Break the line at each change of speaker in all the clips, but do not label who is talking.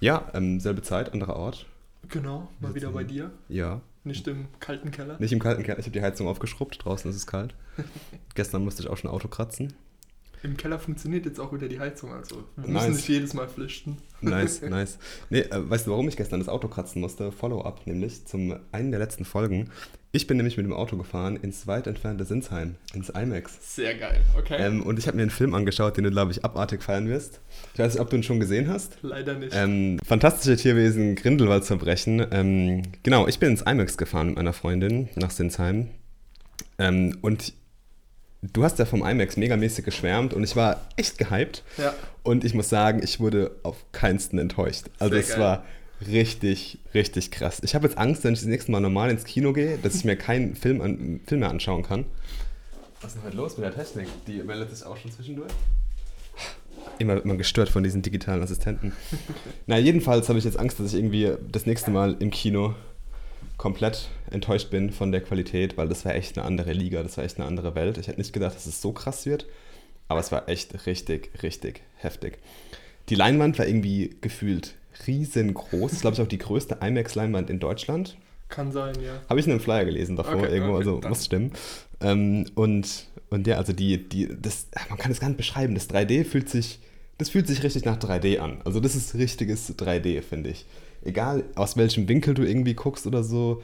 Ja, ähm, selbe Zeit, anderer Ort.
Genau, mal wieder bei dir.
Ja.
Nicht im kalten Keller.
Nicht im kalten Keller. Ich habe die Heizung aufgeschrubbt. Draußen ist es kalt. Gestern musste ich auch schon Auto kratzen.
Im Keller funktioniert jetzt auch wieder die Heizung, also wir
Nice.
müssen nicht jedes Mal flüchten.
Nice, nice. Nee, äh, weißt du, warum ich gestern das Auto kratzen musste? Follow-up, nämlich zum einen der letzten Folgen. Ich bin nämlich mit dem Auto gefahren ins weit entfernte Sinsheim, ins IMAX.
Sehr geil, okay.
Ähm, und ich habe mir einen Film angeschaut, den du, glaube ich, abartig feiern wirst. Ich weiß nicht, ob du ihn schon gesehen hast.
Leider nicht.
Ähm, fantastische Tierwesen, Grindelwaldverbrechen. Ähm, genau, ich bin ins IMAX gefahren mit meiner Freundin nach Sinsheim. Ähm, und du hast ja vom IMAX megamäßig geschwärmt und ich war echt gehypt.
ja,
Und ich muss sagen, ich wurde auf keinsten enttäuscht. Also
Sehr
es
geil.
war richtig, richtig krass. Ich habe jetzt Angst, wenn ich das nächste Mal normal ins Kino gehe, dass ich mir keinen Film, an, Film mehr anschauen kann. Was ist denn heute los mit der Technik? Die meldet sich auch schon zwischendurch. Immer wird man gestört von diesen digitalen Assistenten. Na, jedenfalls habe ich jetzt Angst, dass ich irgendwie das nächste Mal im Kino komplett enttäuscht bin von der Qualität, weil das war echt eine andere Liga, das war echt eine andere Welt. Ich hätte nicht gedacht, dass es so krass wird, aber es war echt richtig, richtig heftig. Die Leinwand war irgendwie gefühlt riesengroß. Das ist, glaube ich, auch die größte IMAX-Leinwand in Deutschland.
kann sein, ja.
Habe ich in einem Flyer gelesen davor
Okay,
irgendwo,
okay,
also
dann.
muss stimmen. Ähm, und, und ja, also die, die, das, man kann es gar nicht beschreiben. Das 3D fühlt sich, das fühlt sich richtig nach 3D an. Also das ist richtiges 3D, finde ich. Egal aus welchem Winkel du irgendwie guckst oder so,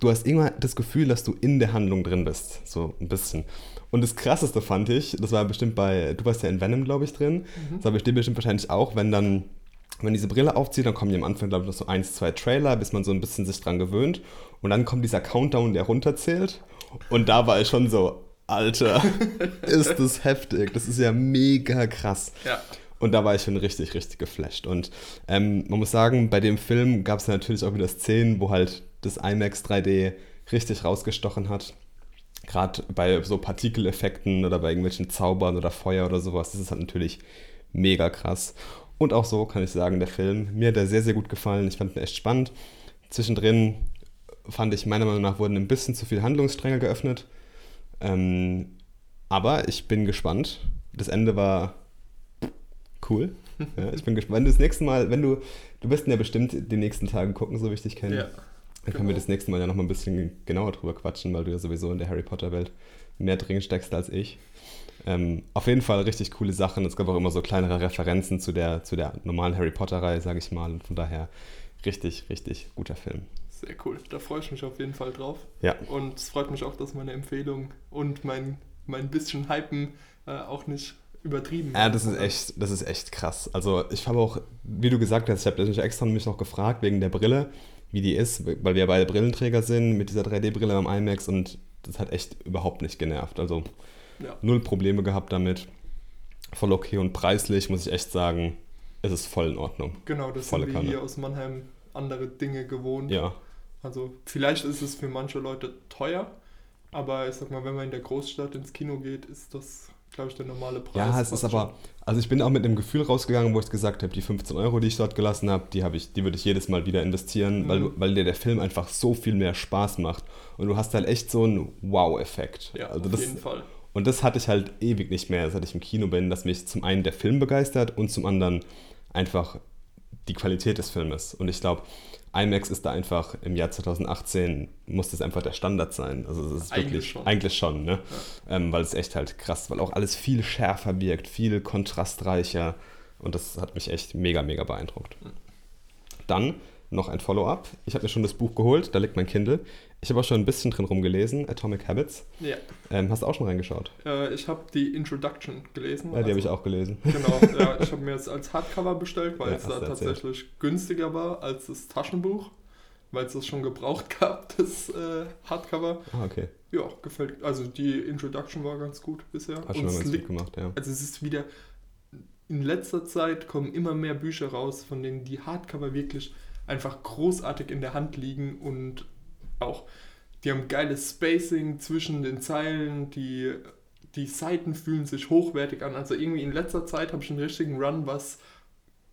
du hast immer das Gefühl, dass du in der Handlung drin bist. So ein bisschen. Und das krasseste fand ich, das war bestimmt bei, du warst ja in Venom, glaube ich, drin. Das war bestimmt, bestimmt wahrscheinlich auch, wenn dann, wenn diese Brille aufzieht, dann kommen die am Anfang, glaube ich, noch so eins, zwei Trailer, bis man so ein bisschen sich dran gewöhnt. Und dann kommt dieser Countdown, der runterzählt. Und da war ich schon so, Alter, ist das heftig. Das ist ja mega krass.
Ja,
Und da war ich schon richtig, richtig geflasht. Und ähm, man muss sagen, bei dem Film gab es natürlich auch wieder Szenen, wo halt das IMAX 3D richtig rausgestochen hat. Gerade bei so Partikeleffekten oder bei irgendwelchen Zaubern oder Feuer oder sowas. Das ist halt natürlich mega krass. Und auch so kann ich sagen, der Film, mir hat er sehr, sehr gut gefallen. Ich fand ihn echt spannend. Zwischendrin fand ich, meiner Meinung nach, wurden ein bisschen zu viele Handlungsstränge geöffnet. Ähm, aber ich bin gespannt. Das Ende war cool. Ja, ich bin gespannt. Wenn du das nächste Mal, wenn du, du wirst ihn ja bestimmt die nächsten Tage gucken, so wie ich dich kenne.
ja.
Dann können wir das nächste Mal ja nochmal ein bisschen genauer drüber quatschen, weil du ja sowieso in der Harry Potter-Welt mehr drin steckst als ich. Ähm, auf jeden Fall richtig coole Sachen. Es gab auch immer so kleinere Referenzen zu der, zu der normalen Harry Potter-Reihe, sage ich mal. Und von daher richtig, richtig guter Film.
Sehr cool. Da freue ich mich auf jeden Fall drauf.
Ja.
Und es freut mich auch, dass meine Empfehlung und mein, mein bisschen Hypen äh, auch nicht übertrieben
Ja, das ist echt, das ist echt krass. Also ich habe auch, wie du gesagt hast, ich habe mich extra mich noch gefragt wegen der Brille, wie die ist, weil wir beide Brillenträger sind mit dieser 3D-Brille am IMAX und das hat echt überhaupt nicht genervt. Also
Ja.
null Probleme gehabt damit. Voll okay und preislich muss ich echt sagen, es ist voll in Ordnung.
Genau, das
Volle
sind wir
Kanne.
hier aus Mannheim andere Dinge gewohnt.
Ja,
Also vielleicht ist es für manche Leute teuer, aber ich sag mal, wenn man in der Großstadt ins Kino geht, ist das, glaube ich, der normale Preis.
ja, es ist aber, also ich bin auch mit dem Gefühl rausgegangen, wo ich gesagt habe, die 15 Euro, die ich dort gelassen habe, die habe ich, die würde ich jedes Mal wieder investieren,
Mhm.
weil, weil dir der Film einfach so viel mehr Spaß macht und du hast halt echt so einen Wow-Effekt.
Ja,
also
auf
das,
jeden Fall.
Und das hatte ich halt ewig nicht mehr, seit ich im Kino bin, dass mich zum einen der Film begeistert und zum anderen einfach die Qualität des Filmes. Und ich glaube, IMAX ist da einfach im Jahr 2018, muss das einfach der Standard sein. Also es ist
Eigentlich
wirklich,
schon.
eigentlich schon, ne? Ähm, weil es echt halt krass, weil auch alles viel schärfer wirkt, viel kontrastreicher. Und das hat mich echt mega, mega beeindruckt. Dann noch ein Follow-up. Ich habe mir schon das Buch geholt, da liegt mein Kindle. Ich habe auch schon ein bisschen drin rumgelesen, Atomic Habits.
Ja,
Ähm, hast du auch schon reingeschaut?
äh, ich habe die Introduction gelesen.
Ja, die habe ich
also-
auch gelesen.
Genau, ja, ich habe mir jetzt als Hardcover bestellt, weil
Ja,
es da
erzählt.
tatsächlich günstiger war als das Taschenbuch, weil es das schon gebraucht gab, das äh, Hardcover.
Ah, okay.
Ja, gefällt. Also die Introduction war ganz gut bisher.
Hast schon ganz gut
liegt,
gemacht, ja.
also es ist wieder, in letzter Zeit kommen immer mehr Bücher raus, von denen die Hardcover wirklich einfach großartig in der Hand liegen und auch, die haben geiles Spacing zwischen den Zeilen, die, die Seiten fühlen sich hochwertig an. Also irgendwie in letzter Zeit habe ich einen richtigen Run, was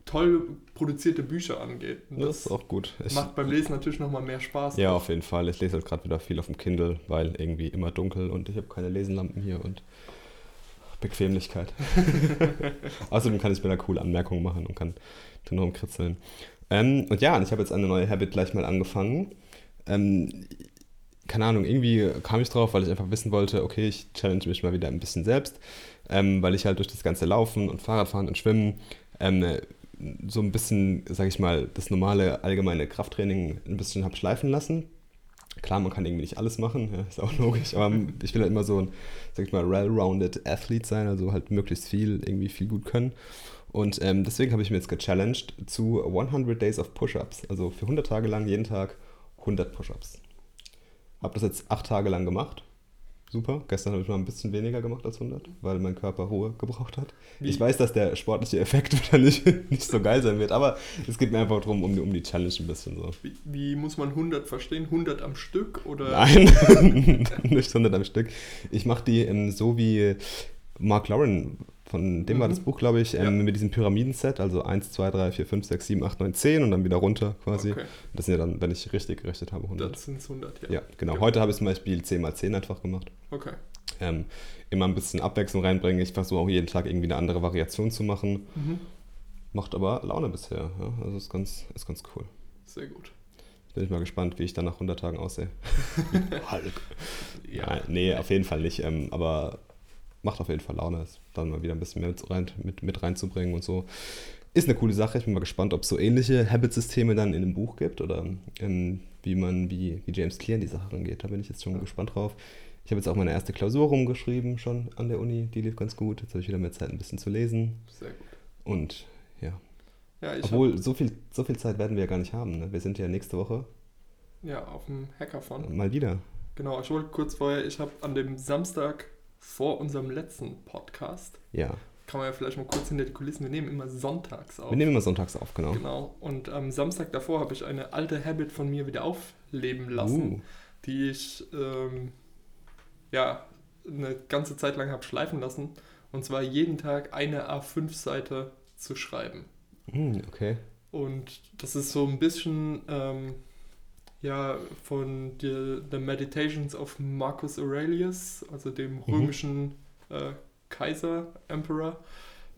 toll produzierte Bücher angeht. Und
Das ist auch gut. Ich,
macht beim Lesen natürlich nochmal mehr Spaß.
ja, auf jeden Fall. Ich lese halt gerade wieder viel auf dem Kindle, weil irgendwie immer dunkel und ich habe keine Lesenlampen hier und Bequemlichkeit. Außerdem kann ich mir da coole Anmerkungen machen und kann dann rumkritzeln. Ähm, und ja, ich habe jetzt eine neue Habit gleich mal angefangen. Ähm, keine Ahnung, irgendwie kam ich drauf, weil ich einfach wissen wollte, okay, ich challenge mich mal wieder ein bisschen selbst, ähm, weil ich halt durch das ganze Laufen und Fahrradfahren und Schwimmen ähm, so ein bisschen, sag ich mal, das normale allgemeine Krafttraining ein bisschen habe schleifen lassen. Klar, man kann irgendwie nicht alles machen, ja, ist auch logisch, aber ich will halt immer so ein, sag ich mal, well-rounded Athlete sein, also halt möglichst viel, irgendwie viel gut können. Und ähm, deswegen habe ich mir jetzt gechallenged zu 100 Days of Push-Ups, also für 100 Tage lang jeden Tag 100 Push-Ups. Habe das jetzt acht Tage lang gemacht. Super. Gestern habe ich mal ein bisschen weniger gemacht als 100, weil mein Körper Ruhe gebraucht hat. Wie? Ich weiß, dass der sportliche Effekt wahrscheinlich nicht so geil sein wird, aber es geht mir einfach darum, um die, um die Challenge ein bisschen so.
Wie, wie, muss man 100 verstehen? 100 am Stück oder?
Nein, nicht 100 am Stück. Ich mache die ähm, so wie Mark Lauren von dem mhm. war das Buch, glaube ich, ähm, ja. mit diesem Pyramidenset, also 1, 2, 3, 4, 5, 6, 7, 8, 9, 10 und dann wieder runter quasi. Okay. Das sind ja dann, wenn ich richtig gerechnet habe, 100.
Das sind 100, ja.
Ja, genau. genau. Heute habe ich zum Beispiel 10 mal 10 einfach gemacht.
Okay.
Ähm, immer ein bisschen Abwechslung reinbringen. Ich versuche auch jeden Tag irgendwie eine andere Variation zu machen. Mhm. Macht aber Laune bisher. Ja? Also ist ganz, ist ganz cool.
Sehr gut.
Bin ich mal gespannt, wie ich dann nach 100 Tagen aussehe. Hulk. ja. Nein, nee, auf jeden Fall nicht. Ähm, aber macht auf jeden Fall Laune, es dann mal wieder ein bisschen mehr mit, rein, mit, mit reinzubringen und so. Ist eine coole Sache. Ich bin mal gespannt, ob es so ähnliche Habit-Systeme dann in dem Buch gibt oder ähm, wie man, wie, wie James Clear in die Sache rangeht. Da bin ich jetzt schon gespannt drauf. Ich habe jetzt auch meine erste Klausur rumgeschrieben, schon an der Uni. Die lief ganz gut. Jetzt habe ich wieder mehr Zeit, ein bisschen zu lesen.
Sehr gut.
Und ja.
ja
Obwohl, so viel, so viel Zeit werden wir ja gar nicht haben. Ne? Wir sind ja nächste Woche.
Ja, auf dem Hackathon.
Mal wieder.
Genau, ich wollte kurz vorher, ich habe an dem Samstag vor unserem letzten Podcast.
Ja.
Kann man ja vielleicht mal kurz hinter die Kulissen. Wir nehmen immer sonntags auf.
Wir nehmen immer sonntags auf, genau.
Genau. Und am Samstag davor habe ich eine alte Habit von mir wieder aufleben lassen, uh. die ich ähm, ja eine ganze Zeit lang habe schleifen lassen. Und zwar jeden Tag eine A5-Seite zu schreiben.
Mm, okay.
Und das ist so ein bisschen ähm, ja von The, The Meditations of Marcus Aurelius, also dem mhm. römischen äh, Kaiser, Emperor.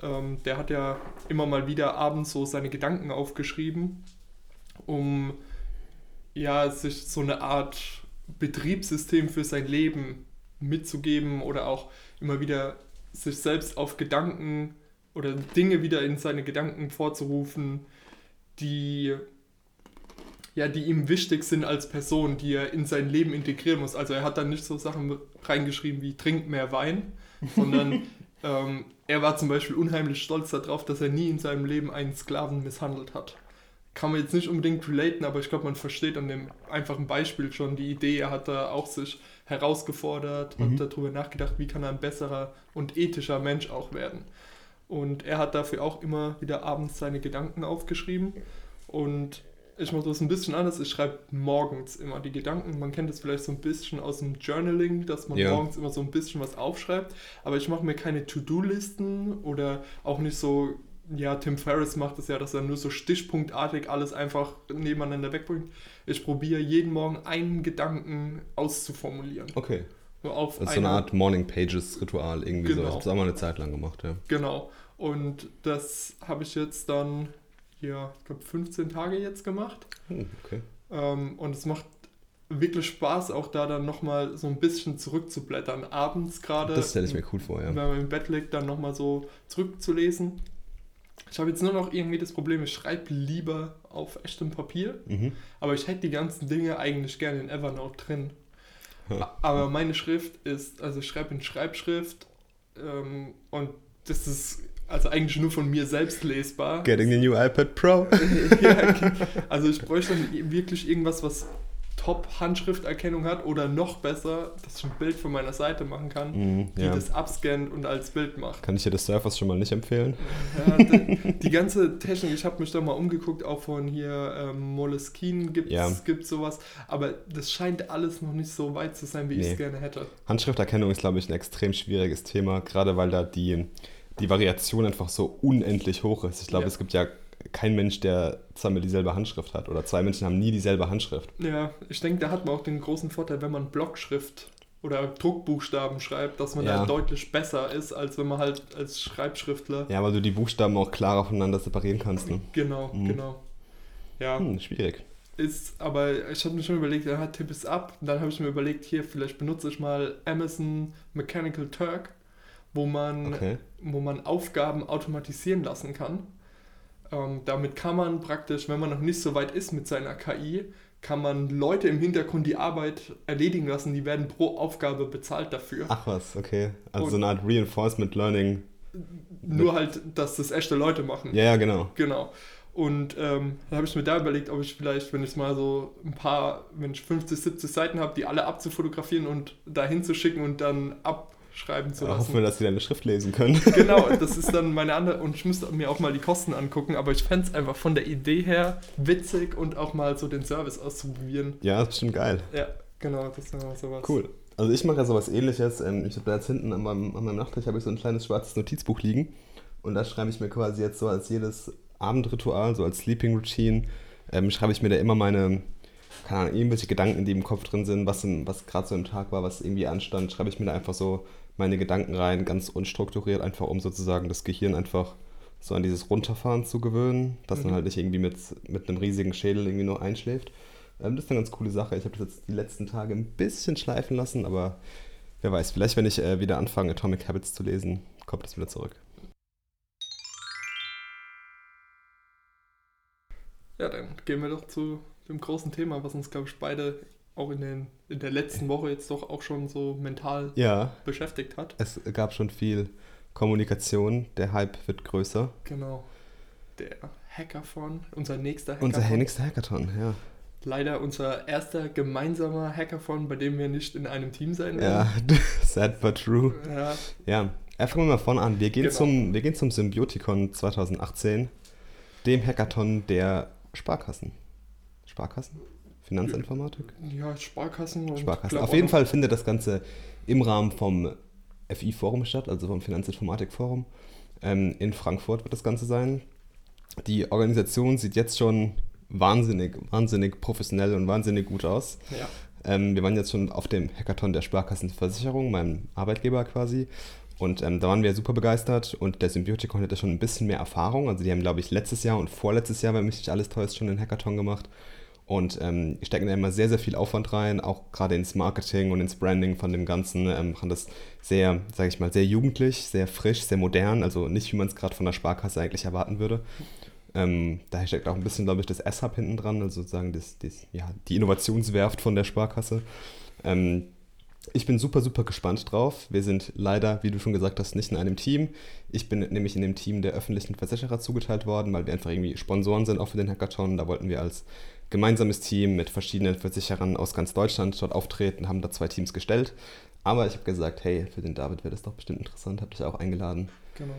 Ähm, der hat ja immer mal wieder abends so seine Gedanken aufgeschrieben, um ja sich so eine Art Betriebssystem für sein Leben mitzugeben oder auch immer wieder sich selbst auf Gedanken oder Dinge wieder in seine Gedanken vorzurufen, die ja, die ihm wichtig sind als Person, die er in sein Leben integrieren muss. Also er hat dann nicht so Sachen reingeschrieben wie trink mehr Wein, sondern ähm, er war zum Beispiel unheimlich stolz darauf, dass er nie in seinem Leben einen Sklaven misshandelt hat. Kann man jetzt nicht unbedingt relaten, aber ich glaube, man versteht an dem einfachen Beispiel schon die Idee. Er hat da auch sich herausgefordert mhm. und darüber nachgedacht, wie kann er ein besserer und ethischer Mensch auch werden. Und er hat dafür auch immer wieder abends seine Gedanken aufgeschrieben. Und ich mache das ein bisschen anders. Ich schreibe morgens immer die Gedanken. Man kennt das vielleicht so ein bisschen aus dem Journaling, dass man ja. morgens immer so ein bisschen was aufschreibt. Aber ich mache mir keine To-Do-Listen oder auch nicht so, ja, Tim Ferriss macht es das ja, dass er nur so stichpunktartig alles einfach nebeneinander wegbringt. Ich probiere jeden Morgen einen Gedanken auszuformulieren.
Okay. So auf eine, so eine Art Morning Pages Ritual irgendwie genau. so. Ich habe es auch mal eine Zeit lang gemacht, ja.
Genau. Und das habe ich jetzt dann hier, ich glaube, 15 Tage jetzt gemacht.
Hm, okay.
Ähm, und es macht wirklich Spaß, auch da dann nochmal so ein bisschen zurückzublättern. Abends gerade.
Das stelle ich mir cool vor, ja.
Wenn man im Bett liegt, dann nochmal so zurückzulesen. Ich habe jetzt nur noch irgendwie das Problem, ich schreibe lieber auf echtem Papier, mhm. aber ich hätte die ganzen Dinge eigentlich gerne in Evernote drin. Aber meine Schrift ist, also ich schreibe in Schreibschrift ähm, und das ist also eigentlich nur von mir selbst lesbar.
Getting the new iPad Pro.
ja, also ich bräuchte dann wirklich irgendwas, was Top-Handschrifterkennung hat oder noch besser, dass ich ein Bild von meiner Seite machen kann, mm, die ja. das abscannt und als Bild macht.
Kann ich dir das Surface schon mal nicht empfehlen?
Ja, die, die, ganze Technik, ich habe mich da mal umgeguckt, auch von hier ähm, Moleskine gibt es ja. sowas, aber das scheint alles noch nicht so weit zu sein, wie nee. ich es gerne hätte.
Handschrifterkennung ist, glaube ich, ein extrem schwieriges Thema, gerade weil da die die Variation einfach so unendlich hoch ist. Ich glaube, ja. es gibt ja keinen Mensch, der zweimal dieselbe Handschrift hat oder zwei Menschen haben nie dieselbe Handschrift.
Ja, ich denke, da hat man auch den großen Vorteil, wenn man Blockschrift oder Druckbuchstaben schreibt, dass man
Ja.
da deutlich besser ist, als wenn man halt als Schreibschriftler.
Ja, weil du die Buchstaben auch klarer voneinander separieren kannst. Ne?
Genau,
Mhm.
genau. Ja,
Hm, schwierig.
ist, aber ich habe mir schon überlegt, ja, tipp es ab. Und dann habe ich mir überlegt, hier, vielleicht benutze ich mal Amazon Mechanical Turk, wo man,
Okay.
wo man Aufgaben automatisieren lassen kann. Ähm, damit kann man praktisch, wenn man noch nicht so weit ist mit seiner KI, kann man Leute im Hintergrund die Arbeit erledigen lassen, die werden pro Aufgabe bezahlt dafür.
Ach was, okay. Also
Und-
so eine Art Reinforcement Learning.
Nur halt, dass das echte Leute machen.
Ja, ja, genau.
Genau. Und ähm, dann habe ich mir da überlegt, ob ich vielleicht, wenn ich mal so ein paar, wenn ich 50, 70 Seiten habe, die alle abzufotografieren und dahin zu schicken und dann abschreiben zu
Ja, hoffen wir,
lassen.
dass sie deine Schrift lesen können.
Genau, das ist dann meine andere, und ich müsste mir auch mal die Kosten angucken, aber ich fände es einfach von der Idee her witzig und auch mal so den Service auszuprobieren.
ja, ist bestimmt geil.
Ja, genau, das ist dann sowas.
Cool. Also ich mache ja sowas ähnliches. Ähm, Ich habe da jetzt hinten an meinem, an meinem Nachttisch habe ich so ein kleines schwarzes Notizbuch liegen. Und da schreibe ich mir quasi jetzt so als jedes Abendritual, so als Sleeping Routine, ähm, schreibe ich mir da immer meine, keine Ahnung, irgendwelche Gedanken, die im Kopf drin sind, was, im- was gerade so im Tag war, was irgendwie anstand, schreibe ich mir da einfach so meine Gedanken rein, ganz unstrukturiert, einfach um sozusagen das Gehirn einfach so an dieses Runterfahren zu gewöhnen, dass man
Mhm.
halt nicht irgendwie mit, mit einem riesigen Schädel irgendwie nur einschläft. Ähm, das ist eine ganz coole Sache. Ich habe das jetzt die letzten Tage ein bisschen schleifen lassen, aber wer weiß, vielleicht wenn ich äh, wieder anfange, Atomic Habits zu lesen, kommt das wieder zurück.
Ja, dann gehen wir doch zu dem großen Thema, was uns, glaube ich, beide auch in, den, in der letzten Woche jetzt doch auch schon so mental
Ja,
beschäftigt hat.
es gab schon viel Kommunikation. Der Hype wird größer.
Genau. Der Hackathon, unser nächster Hackathon.
Unser nächster Hackathon, ja.
Leider unser erster gemeinsamer Hackathon, bei dem wir nicht in einem Team sein
Ja,
werden.
sad but true.
Ja.
Ja, fangen wir mal vorne an. Wir gehen,
Genau.
zum, wir gehen zum Symbiotikon 2018, dem Hackathon der Sparkassen. Sparkassen? Finanzinformatik?
ja, Sparkassen und
Sparkassen. Auf jeden Fall findet das Ganze im Rahmen vom FI-Forum statt, also vom Finanzinformatik-Forum. Ähm, in Frankfurt wird das Ganze sein. Die Organisation sieht jetzt schon wahnsinnig, wahnsinnig professionell und wahnsinnig gut aus.
Ja,
Ähm, wir waren jetzt schon auf dem Hackathon der Sparkassenversicherung, meinem Arbeitgeber quasi. Und ähm, da waren wir super begeistert und der Symbiotikon hatte schon ein bisschen mehr Erfahrung. Also die haben, glaube ich, letztes Jahr und vorletztes Jahr, wenn mich nicht alles täuscht, schon den Hackathon gemacht. Und ähm, stecken da immer sehr, sehr viel Aufwand rein, auch gerade ins Marketing und ins Branding von dem Ganzen. Ähm, machen das sehr, sage ich mal, sehr jugendlich, sehr frisch, sehr modern. Also nicht, wie man es gerade von der Sparkasse eigentlich erwarten würde. Ähm, daher steckt auch ein bisschen, glaube ich, das S-Hub hinten dran, also sozusagen das, das, ja, die Innovationswerft von der Sparkasse. Ähm, ich bin super, super gespannt drauf. Wir sind leider, wie du schon gesagt hast, nicht in einem Team. Ich bin nämlich in dem Team der öffentlichen Versicherer zugeteilt worden, weil wir einfach irgendwie Sponsoren sind auch für den Hackathon. Da wollten wir als gemeinsames Team mit verschiedenen Versicherern aus ganz Deutschland dort auftreten, haben da zwei Teams gestellt. Aber ich habe gesagt, hey, für den David wäre das doch bestimmt interessant, habe dich auch eingeladen.
genau.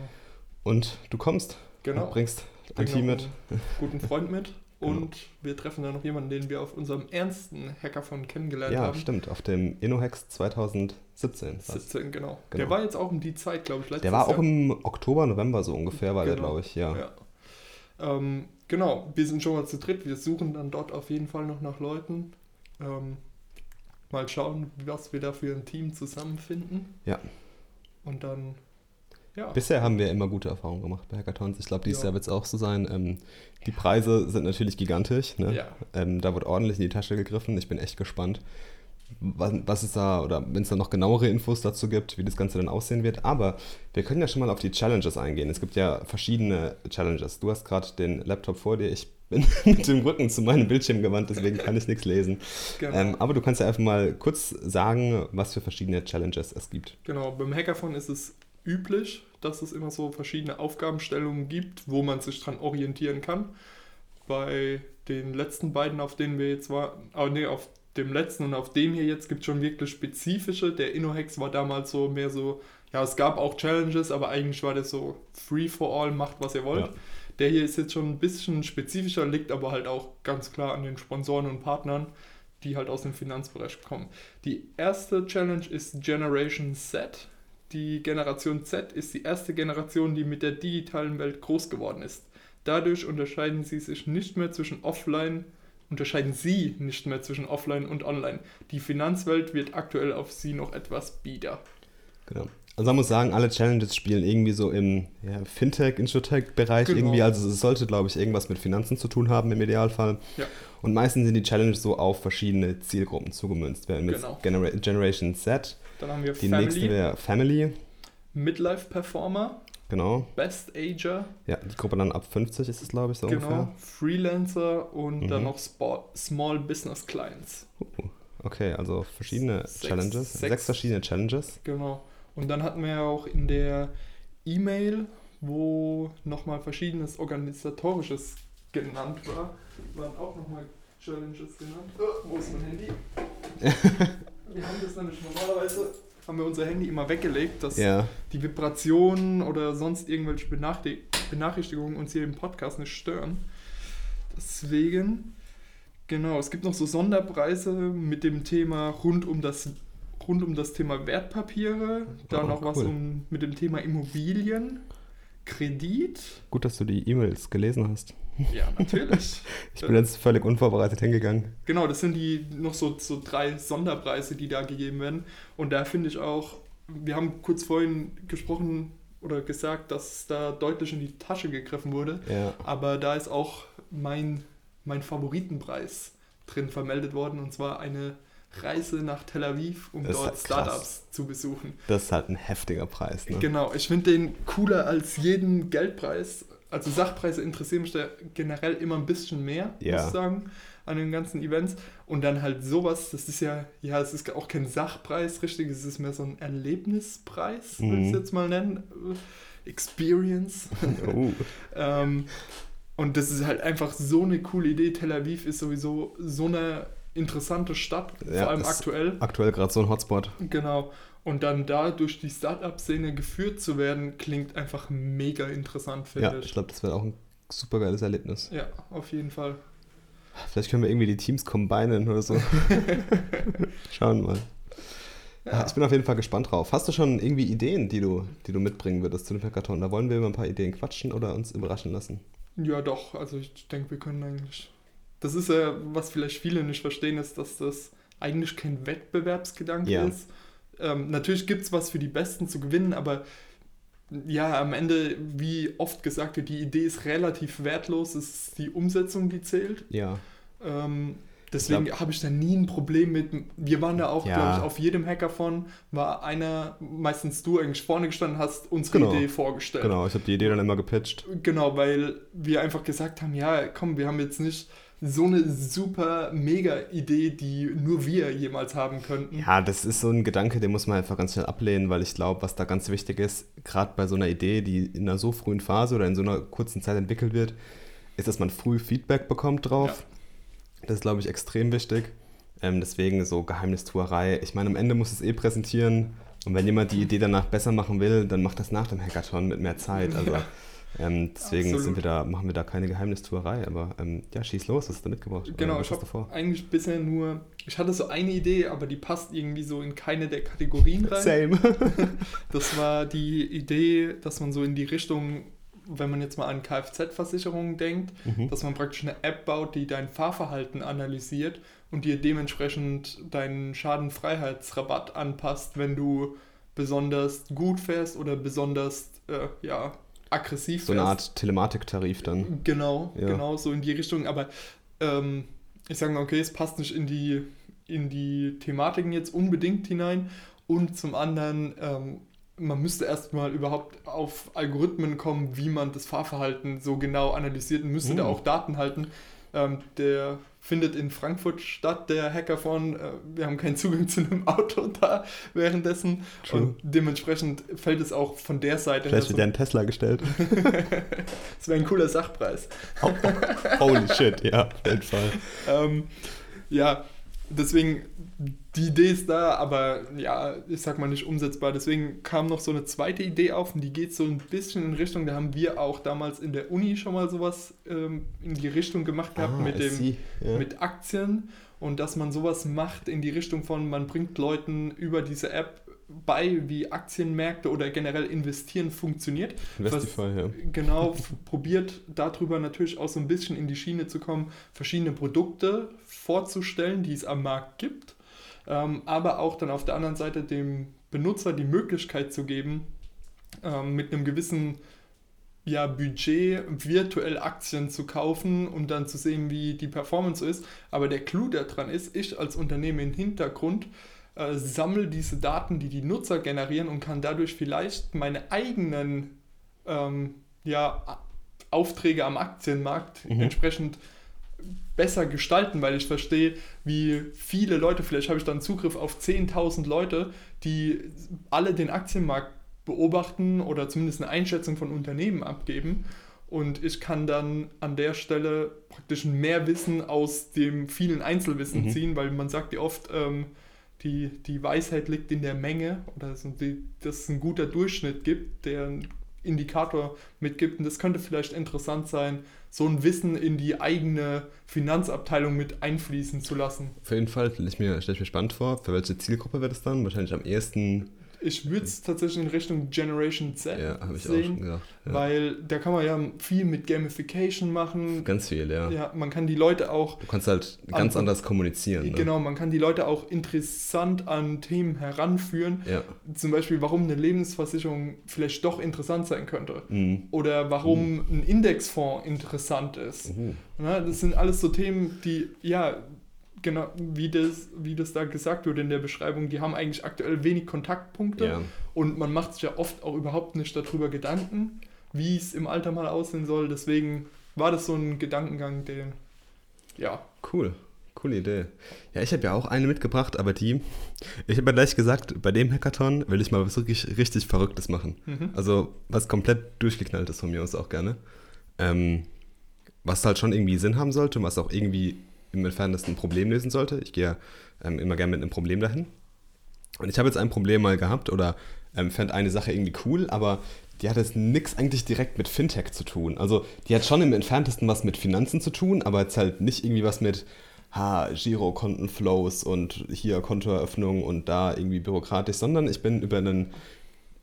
Und du kommst
Genau.
und bringst ein Team mit.
einen guten Freund mit
Genau.
und wir treffen dann noch jemanden, den wir auf unserem ernsten Hackathon kennengelernt
Ja,
haben.
stimmt, auf dem InnoHex 2017. war's.
17, genau. Der
Genau.
war jetzt auch um die Zeit, glaube ich, letztes
Der war auch
Jahr.
im Oktober, November so ungefähr, war der,
Genau.
glaube ich, ja.
Ja. Ähm, genau, wir sind schon mal zu dritt. Wir suchen dann dort auf jeden Fall noch nach Leuten. Ähm, mal schauen, was wir da für ein Team zusammenfinden.
Ja.
Und dann, ja.
Bisher haben wir immer gute Erfahrungen gemacht bei Hackathons. Ich glaube, dieses
Ja.
Jahr wird es auch so sein. Ähm, die Preise sind natürlich gigantisch. Ne?
Ja.
Ähm, da wird ordentlich in die Tasche gegriffen. Ich bin echt gespannt, was, es da, oder wenn es da noch genauere Infos dazu gibt, wie das Ganze dann aussehen wird. Aber wir können ja schon mal auf die Challenges eingehen. Es gibt ja verschiedene Challenges. Du hast gerade den Laptop vor dir. Ich bin mit dem Rücken zu meinem Bildschirm gewandt, deswegen kann ich nichts lesen.
Genau.
Ähm, aber du kannst ja einfach mal kurz sagen, was für verschiedene Challenges es gibt.
Genau, beim Hackathon ist es üblich, dass es immer so verschiedene Aufgabenstellungen gibt, wo man sich dran orientieren kann. Bei den letzten beiden, auf denen wir jetzt waren, oh nee, auf dem letzten und auf dem hier jetzt gibt es schon wirklich spezifische. Der InnoHex war damals so mehr so, ja, es gab auch Challenges, aber eigentlich war das so free for all, macht was ihr wollt.
Ja.
Der hier ist jetzt schon ein bisschen spezifischer, liegt aber halt auch ganz klar an den Sponsoren und Partnern, die halt aus dem Finanzbereich kommen. Die erste Challenge ist Generation Z. Die Generation Z ist die erste Generation, die mit der digitalen Welt groß geworden ist. Dadurch unterscheiden sie sich nicht mehr zwischen Offline unterscheiden sie nicht mehr zwischen offline und online. Die Finanzwelt wird aktuell auf sie noch etwas bieder.
Genau. Also man muss sagen, alle Challenges spielen irgendwie so im ja, Fintech, Insurtech-Bereich
Genau.
irgendwie. Also es sollte, glaube ich, irgendwas mit Finanzen zu tun haben im Idealfall.
Ja.
Und meistens sind die Challenges so auf verschiedene Zielgruppen zugemünzt. Wir haben jetzt
Genau.
Genera Generation Z,
Dann haben wir
die nächste
Family,
wäre Family,
Midlife Performer,
genau.
Best Ager,
Ja, die Gruppe dann ab 50 ist es, glaube ich, so
genau,
ungefähr.
Freelancer und dann
Mhm.
noch Spa- Small Business Clients.
Okay, also verschiedene
Sechs-
Challenges,
sechs-
sechs verschiedene Challenges.
Genau. Und dann hatten wir ja auch in der E-Mail, wo nochmal verschiedenes Organisatorisches genannt war, waren auch nochmal Challenges genannt. Oh, wo ist mein Handy? wir haben das nämlich normalerweise, haben wir unser Handy immer weggelegt, dass
Ja,
die Vibrationen oder sonst irgendwelche Benachri- Benachrichtigungen uns hier im Podcast nicht stören. Deswegen, genau, es gibt noch so Sonderpreise mit dem Thema rund um das, rund um das Thema Wertpapiere, dann
Oh,
noch was
cool.
um, mit dem Thema Immobilien, Kredit.
gut, dass du die E-Mails gelesen hast.
Ja, natürlich.
Ich bin jetzt völlig unvorbereitet hingegangen.
Genau, das sind die noch so, so drei Sonderpreise, die da gegeben werden. Und da finde ich auch, wir haben kurz vorhin gesprochen oder gesagt, dass da deutlich in die Tasche gegriffen wurde.
Ja,
Aber da ist auch mein, mein Favoritenpreis drin vermeldet worden. Und zwar eine Reise nach Tel Aviv, um
Das
dort. Startups zu besuchen.
das ist halt ein heftiger Preis. Ne?
Genau, ich finde den cooler als jeden Geldpreis. Also Sachpreise interessieren mich da generell immer ein bisschen mehr,
Ja.
muss ich sagen, an den ganzen Events. Und dann halt sowas, das ist ja, ja, es ist auch kein Sachpreis, richtig, es ist mehr so ein Erlebnispreis, würde ich es
Mhm.
jetzt mal nennen. Experience.
Oh,
ähm, und das ist halt einfach so eine coole Idee. Tel Aviv ist sowieso so eine interessante Stadt,
Ja,
vor allem aktuell.
aktuell gerade so ein Hotspot.
Genau. Und dann da durch die Startup-Szene geführt zu werden, klingt einfach mega interessant, finde
Ja, ich
ich.
glaube, das wird auch ein super geiles Erlebnis.
Ja, auf jeden Fall.
Vielleicht können wir irgendwie die Teams combinen oder so. Schauen mal.
Ja.
Ich bin auf jeden Fall gespannt drauf. Hast du schon irgendwie Ideen, die du, die du mitbringen würdest zu dem Hackathon? Da wollen wir über ein paar Ideen quatschen oder uns überraschen lassen.
ja, doch. Also ich denke, wir können eigentlich. Das ist ja, was vielleicht viele nicht verstehen, ist, dass das eigentlich kein Wettbewerbsgedanke
Ja.
ist. Ähm, natürlich gibt es was für die Besten zu gewinnen, aber ja, am Ende, wie oft gesagt wird, die Idee ist relativ wertlos, es ist die Umsetzung, die zählt.
Ja.
Ähm, deswegen habe ich da nie ein Problem mit. Wir waren da auch,
Ja.
glaube ich, auf jedem Hackathon war einer, meistens du eigentlich vorne gestanden, hast unsere
Genau.
Idee vorgestellt.
Genau, ich habe die Idee dann immer gepitcht.
Genau, weil wir einfach gesagt haben, ja, komm, wir haben jetzt nicht so eine super mega Idee, die nur wir jemals haben könnten.
Ja, das ist so ein Gedanke, den muss man einfach ganz schnell ablehnen, weil ich glaube, was da ganz wichtig ist, gerade bei so einer Idee, die in einer so frühen Phase oder in so einer kurzen Zeit entwickelt wird, ist, dass man früh Feedback bekommt drauf. Das ist, glaube ich, extrem wichtig. Ähm, deswegen so Geheimnistuerei. Ich meine, am Ende muss es eh präsentieren. Und wenn jemand die Idee danach besser machen will, dann macht das nach dem Hackathon mit mehr Zeit. Also
Ja.
ähm, deswegen
Absolut.
sind wir da, machen wir da keine Geheimnistuerei. Aber ähm, ja, schieß los, was ist da mitgebracht?
Genau, ich
hast du
habe eigentlich bisher nur, ich hatte so eine Idee, aber die passt irgendwie so in keine der Kategorien rein.
Same.
Das war die Idee, dass man so in die Richtung, wenn man jetzt mal an Kfz-Versicherungen denkt,
Mhm.
dass man praktisch eine App baut, die dein Fahrverhalten analysiert und dir dementsprechend deinen Schadenfreiheitsrabatt anpasst, wenn du besonders gut fährst oder besonders äh, ja, aggressiv
So eine. Art Telematiktarif dann.
Genau,
Ja.
genau, so in die Richtung. Aber ähm, ich sage mal, okay, es passt nicht in die, in die Thematiken jetzt unbedingt hinein. Und zum anderen, ähm, man müsste erstmal überhaupt auf Algorithmen kommen, wie man das Fahrverhalten so genau analysiert und müsste da
Mhm.
auch Daten halten. Ähm, der findet in Frankfurt statt, der Hackathon. Äh, wir haben keinen Zugang zu einem Auto da währenddessen.
True.
Und dementsprechend fällt es auch von der Seite
Vielleicht wird ja ein Tesla gestellt.
Das wäre ein cooler Sachpreis.
Holy shit, ja, auf jeden Fall.
Ähm, ja, deswegen, die Idee ist da, aber ja, ich sag mal nicht umsetzbar. Deswegen kam noch so eine zweite Idee auf und die geht so ein bisschen in Richtung, da haben wir auch damals in der Uni schon mal sowas ähm, in die Richtung gemacht gehabt mit,
Ah, I
dem,
ja.
mit Aktien und dass man sowas macht in die Richtung von, man bringt Leuten über diese App bei, wie Aktienmärkte oder generell investieren funktioniert.
Investify, ja.
Genau, probiert darüber natürlich auch so ein bisschen in die Schiene zu kommen, verschiedene Produkte vorzustellen, die es am Markt gibt, ähm, aber auch dann auf der anderen Seite dem Benutzer die Möglichkeit zu geben, ähm, mit einem gewissen ja, Budget virtuell Aktien zu kaufen und dann zu sehen, wie die Performance ist. Aber der Clou daran ist, ich als Unternehmen im Hintergrund äh, sammle diese Daten, die die Nutzer generieren und kann dadurch vielleicht meine eigenen ähm, ja, Aufträge am Aktienmarkt mhm. entsprechend besser gestalten, weil ich verstehe, wie viele Leute, vielleicht habe ich dann Zugriff auf 10.000 Leute, die alle den Aktienmarkt beobachten oder zumindest eine Einschätzung von Unternehmen abgeben. Und ich kann dann an der Stelle praktisch mehr Wissen aus dem vielen Einzelwissen mhm. ziehen, weil man sagt ja oft, ähm, die, die Weisheit liegt in der Menge oder dass, es ein guter Durchschnitt gibt, der einen Indikator mitgibt. Und das könnte vielleicht interessant sein, so ein Wissen in die eigene Finanzabteilung mit einfließen zu lassen.
Auf jeden Fall stelle ich, mir, stell ich mir spannend vor. Für welche Zielgruppe wird es dann? Wahrscheinlich am ehesten
ich würde es tatsächlich in Richtung Generation Z
ja, ich
sehen,
auch schon gedacht,
ja. weil da kann man ja viel mit Gamification machen.
Ganz viel, ja.
Ja, man kann die Leute auch.
Du kannst halt ganz an, anders kommunizieren.
Ne? Genau, man kann die Leute auch interessant an Themen heranführen. Ja. Zum Beispiel, warum eine Lebensversicherung vielleicht doch interessant sein könnte. Mhm. Oder warum mhm. ein Indexfonds interessant ist. Mhm. Ja, das sind alles so Themen, die, ja, genau, wie das, wie das da gesagt wurde in der Beschreibung, die haben eigentlich aktuell wenig Kontaktpunkte ja. und man macht sich ja oft auch überhaupt nicht darüber Gedanken, wie es im Alter mal aussehen soll. Deswegen war das so ein Gedankengang, den, ja.
Cool. Coole Idee. Ja, ich habe ja auch eine mitgebracht, aber die, ich habe ja gleich gesagt, bei dem Hackathon will ich mal was wirklich richtig Verrücktes machen. Mhm. Also was komplett durchgeknallt ist von mir aus auch gerne. Ähm, was halt schon irgendwie Sinn haben sollte und was auch irgendwie im entferntesten ein Problem lösen sollte. Ich gehe ähm, immer gerne mit einem Problem dahin. Und ich habe jetzt ein Problem mal gehabt oder ähm, fand eine Sache irgendwie cool, aber die hat jetzt nichts eigentlich direkt mit Fintech zu tun. Also die hat schon im entferntesten was mit Finanzen zu tun, aber jetzt halt nicht irgendwie was mit ha, Girokontenflows und hier Kontoeröffnung und da irgendwie bürokratisch, sondern ich bin über einen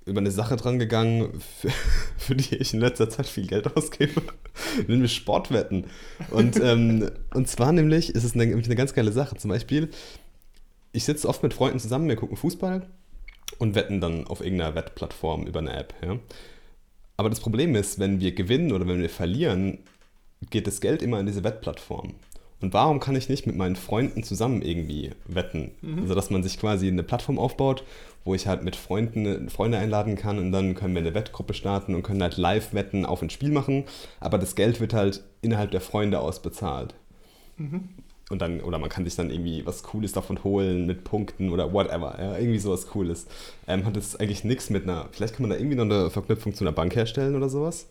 über eine Sache dran gegangen, für, für, die ich in letzter Zeit viel Geld ausgebe, nämlich Sportwetten. Und, ähm, und zwar nämlich ist es eine, eine ganz geile Sache. Zum Beispiel, ich sitze oft mit Freunden zusammen, wir gucken Fußball und wetten dann auf irgendeiner Wettplattform über eine App. Ja? Aber das Problem ist, wenn wir gewinnen oder wenn wir verlieren, geht das Geld immer in diese Wettplattform. Und warum kann ich nicht mit meinen Freunden zusammen irgendwie wetten? Mhm. Also, dass man sich quasi eine Plattform aufbaut, wo ich halt mit Freunden Freunde einladen kann und dann können wir eine Wettgruppe starten und können halt live Wetten auf ein Spiel machen, aber das Geld wird halt innerhalb der Freunde ausbezahlt. Mhm. Und dann, oder man kann sich dann irgendwie was Cooles davon holen mit Punkten oder whatever. Ja, irgendwie sowas Cooles. Ähm, hat das eigentlich nichts mit einer, vielleicht kann man da irgendwie noch eine Verknüpfung zu einer Bank herstellen oder sowas.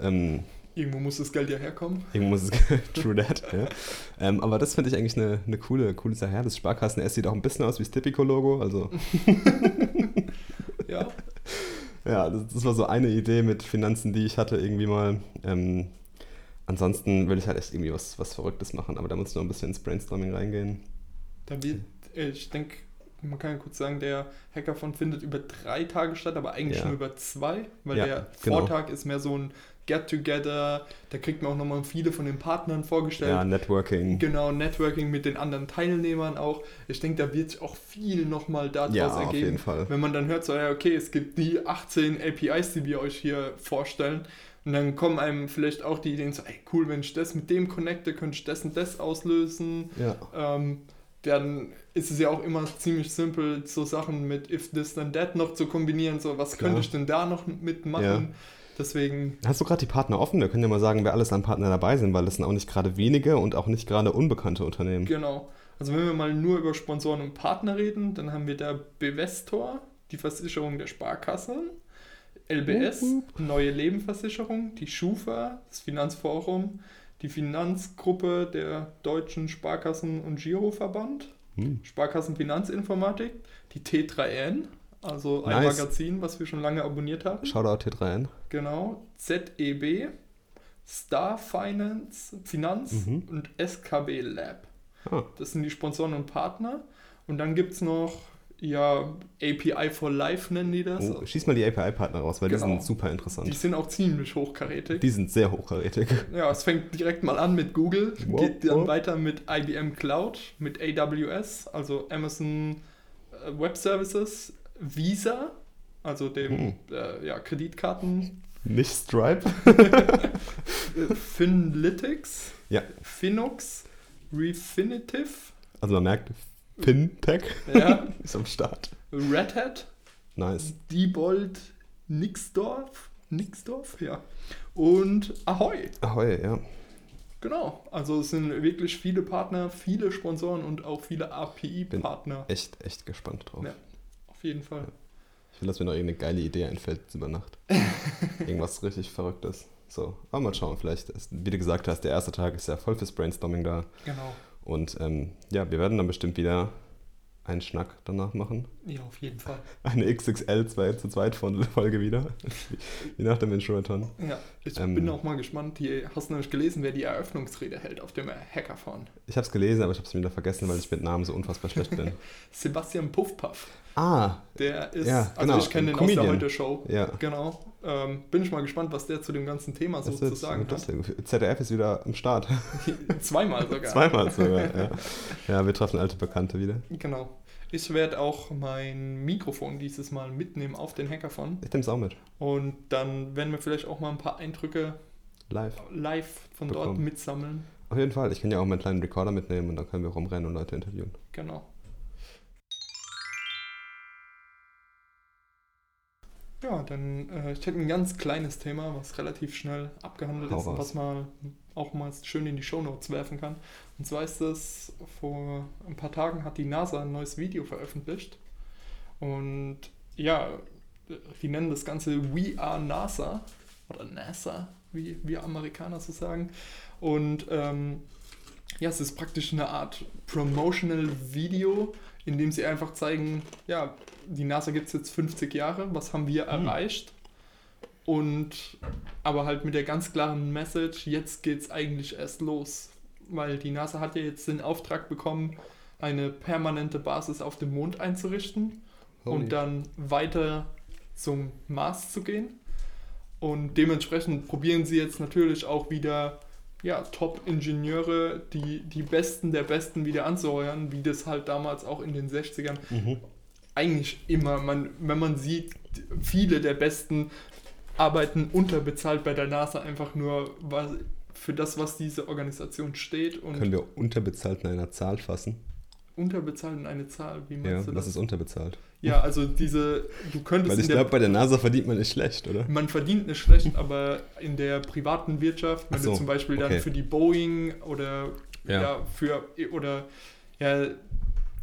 Ähm,
Irgendwo muss das Geld ja herkommen.
Irgendwo muss es True that, ja. Ähm, aber das finde ich eigentlich eine, eine coole, coole Sache. Das Sparkassen S sieht auch ein bisschen aus wie das Tipico-Logo. Also. ja. Ja, das, das, war so eine Idee mit Finanzen, die ich hatte irgendwie mal. Ähm, ansonsten will ich halt echt irgendwie was, was Verrücktes machen, aber da muss noch ein bisschen ins Brainstorming reingehen.
Da wird, ich denke, man kann ja kurz sagen, der Hackathon findet über drei Tage statt, aber eigentlich ja. nur über zwei, weil ja, der genau. Vortag ist mehr so ein Get-Together, da kriegt man auch nochmal viele von den Partnern vorgestellt.
Ja, Networking.
Genau, Networking mit den anderen Teilnehmern auch. Ich denke, da wird sich auch viel nochmal daraus ja, ergeben. Auf jeden Fall. Wenn man dann hört, so, ja, okay, es gibt die 18 APIs, die wir euch hier vorstellen. Und dann kommen einem vielleicht auch die Ideen so, ey, cool, wenn ich das mit dem connecte, könnte ich das und das auslösen. Ja. Ähm, dann ist es ja auch immer ziemlich simpel, so Sachen mit if this then that noch zu kombinieren. So, was Klar. könnte ich denn da noch mitmachen? Ja. Deswegen.
Hast du gerade die Partner offen? Wir können ja mal sagen, wer alles an Partner dabei sind, weil das sind auch nicht gerade wenige und auch nicht gerade unbekannte Unternehmen.
Genau. Also wenn wir mal nur über Sponsoren und Partner reden, dann haben wir da Bevestor, die Versicherung der Sparkassen, LBS, Neue Lebenversicherung, die Schufa, das Finanzforum, die Finanzgruppe der Deutschen Sparkassen- und Giroverband, hm. Sparkassen Finanzinformatik, die T3N, also ein nice. Magazin, was wir schon lange abonniert haben.
Shoutout T3N.
Genau. ZEB, Star Finance, Finanz mhm. und SKB Lab. Ah. Das sind die Sponsoren und Partner. Und dann gibt es noch ja, API for Life nennen die das.
Oh, schieß mal die API-Partner raus, weil
Genau.
die sind super interessant.
Die sind auch ziemlich hochkarätig.
Die sind sehr hochkarätig.
Ja, es fängt direkt mal an mit Google,
Wow,
geht dann
wow.
weiter mit IBM Cloud, mit AWS, also Amazon äh, Web Services, Visa, also dem
Hm.
äh, ja, Kreditkarten,
Nicht Stripe?
Finlytics,
Ja.
Finux, Refinitiv,
Also man merkt, Fintech
ja,
ist am Start.
Red Hat,
Nice.
Diebold, Nixdorf, Nixdorf, ja, und Ahoy.
Ahoi, ja.
Genau, also es sind wirklich viele Partner, viele Sponsoren und auch viele API-Partner.
Echt, echt gespannt drauf.
Ja. Auf jeden Fall.
Ich will, dass mir noch irgendeine geile Idee einfällt über Nacht. Irgendwas richtig Verrücktes. So, aber mal schauen, vielleicht, ist, wie du gesagt hast, der erste Tag ist ja voll fürs Brainstorming da.
Genau.
Und ähm, ja, wir werden dann bestimmt wieder einen Schnack danach machen.
Ja, auf jeden Fall.
Eine XXL 2 zu 2 Folge wieder. Wie nach dem Introton.
Ja, ich
Ähm.
bin auch mal gespannt. Die, hast du nämlich gelesen, wer die Eröffnungsrede hält auf dem Hackathon?
Ich habe es gelesen, aber ich habe es wieder vergessen, weil ich mit Namen so unfassbar schlecht bin.
Sebastian Puffpaff.
Ah,
Der ist,
Ja,
also
genau,
ich kenne den
Comedian.
aus der Heute-Show.
ja.
Genau. Ähm, bin ich mal gespannt, was der zu dem ganzen Thema so
Das
zu
ist
sagen hat.
ZDF ist wieder am Start.
Zweimal sogar.
Zweimal sogar. Ja. ja, wir treffen alte Bekannte wieder.
Genau. Ich werde auch mein Mikrofon dieses Mal mitnehmen auf den Hackathon.
Ich nehme es auch mit.
Und dann werden wir vielleicht auch mal ein paar Eindrücke
Live.
live von dort
Bekommen.
mitsammeln.
Auf jeden Fall. Ich kann ja auch meinen kleinen Recorder mitnehmen und dann können wir rumrennen und Leute interviewen.
Genau. Ja, dann äh, ich hätte ein ganz kleines Thema, was relativ schnell abgehandelt
Hau
ist
raus.
was man auch mal schön in die Shownotes werfen kann. Und zwar ist es, vor ein paar Tagen hat die NASA ein neues Video veröffentlicht. Und ja, die nennen das Ganze We Are NASA oder NASA, wie wir Amerikaner so sagen. Und ähm, ja, es ist praktisch eine Art Promotional Video, in dem sie einfach zeigen, ja, die NASA gibt es jetzt 50 Jahre, was haben wir
Hm.
erreicht? Und aber halt mit der ganz klaren Message, jetzt geht es eigentlich erst los. Weil die NASA hat ja jetzt den Auftrag bekommen, eine permanente Basis auf dem Mond einzurichten
Holy.
und dann weiter zum Mars zu gehen. Und dementsprechend probieren sie jetzt natürlich auch wieder ja, Top-Ingenieure, die, die Besten der Besten wieder anzuheuern, wie das halt damals auch in den 60ern
Mhm.
eigentlich immer, man, wenn man sieht, viele der Besten arbeiten unterbezahlt bei der NASA einfach nur für das, was diese Organisation steht und
Können wir unterbezahlt in einer Zahl fassen?
unterbezahlt in eine Zahl. Wie
Ja,
meinst du
was
das?
ist unterbezahlt?
Ja, also diese, du könntest
Weil ich glaube, bei der NASA verdient man nicht schlecht, oder?
Man verdient nicht schlecht, aber in der privaten Wirtschaft, wenn
so,
du zum Beispiel dann
okay.
für die Boeing oder
Ja.
ja. für oder ja,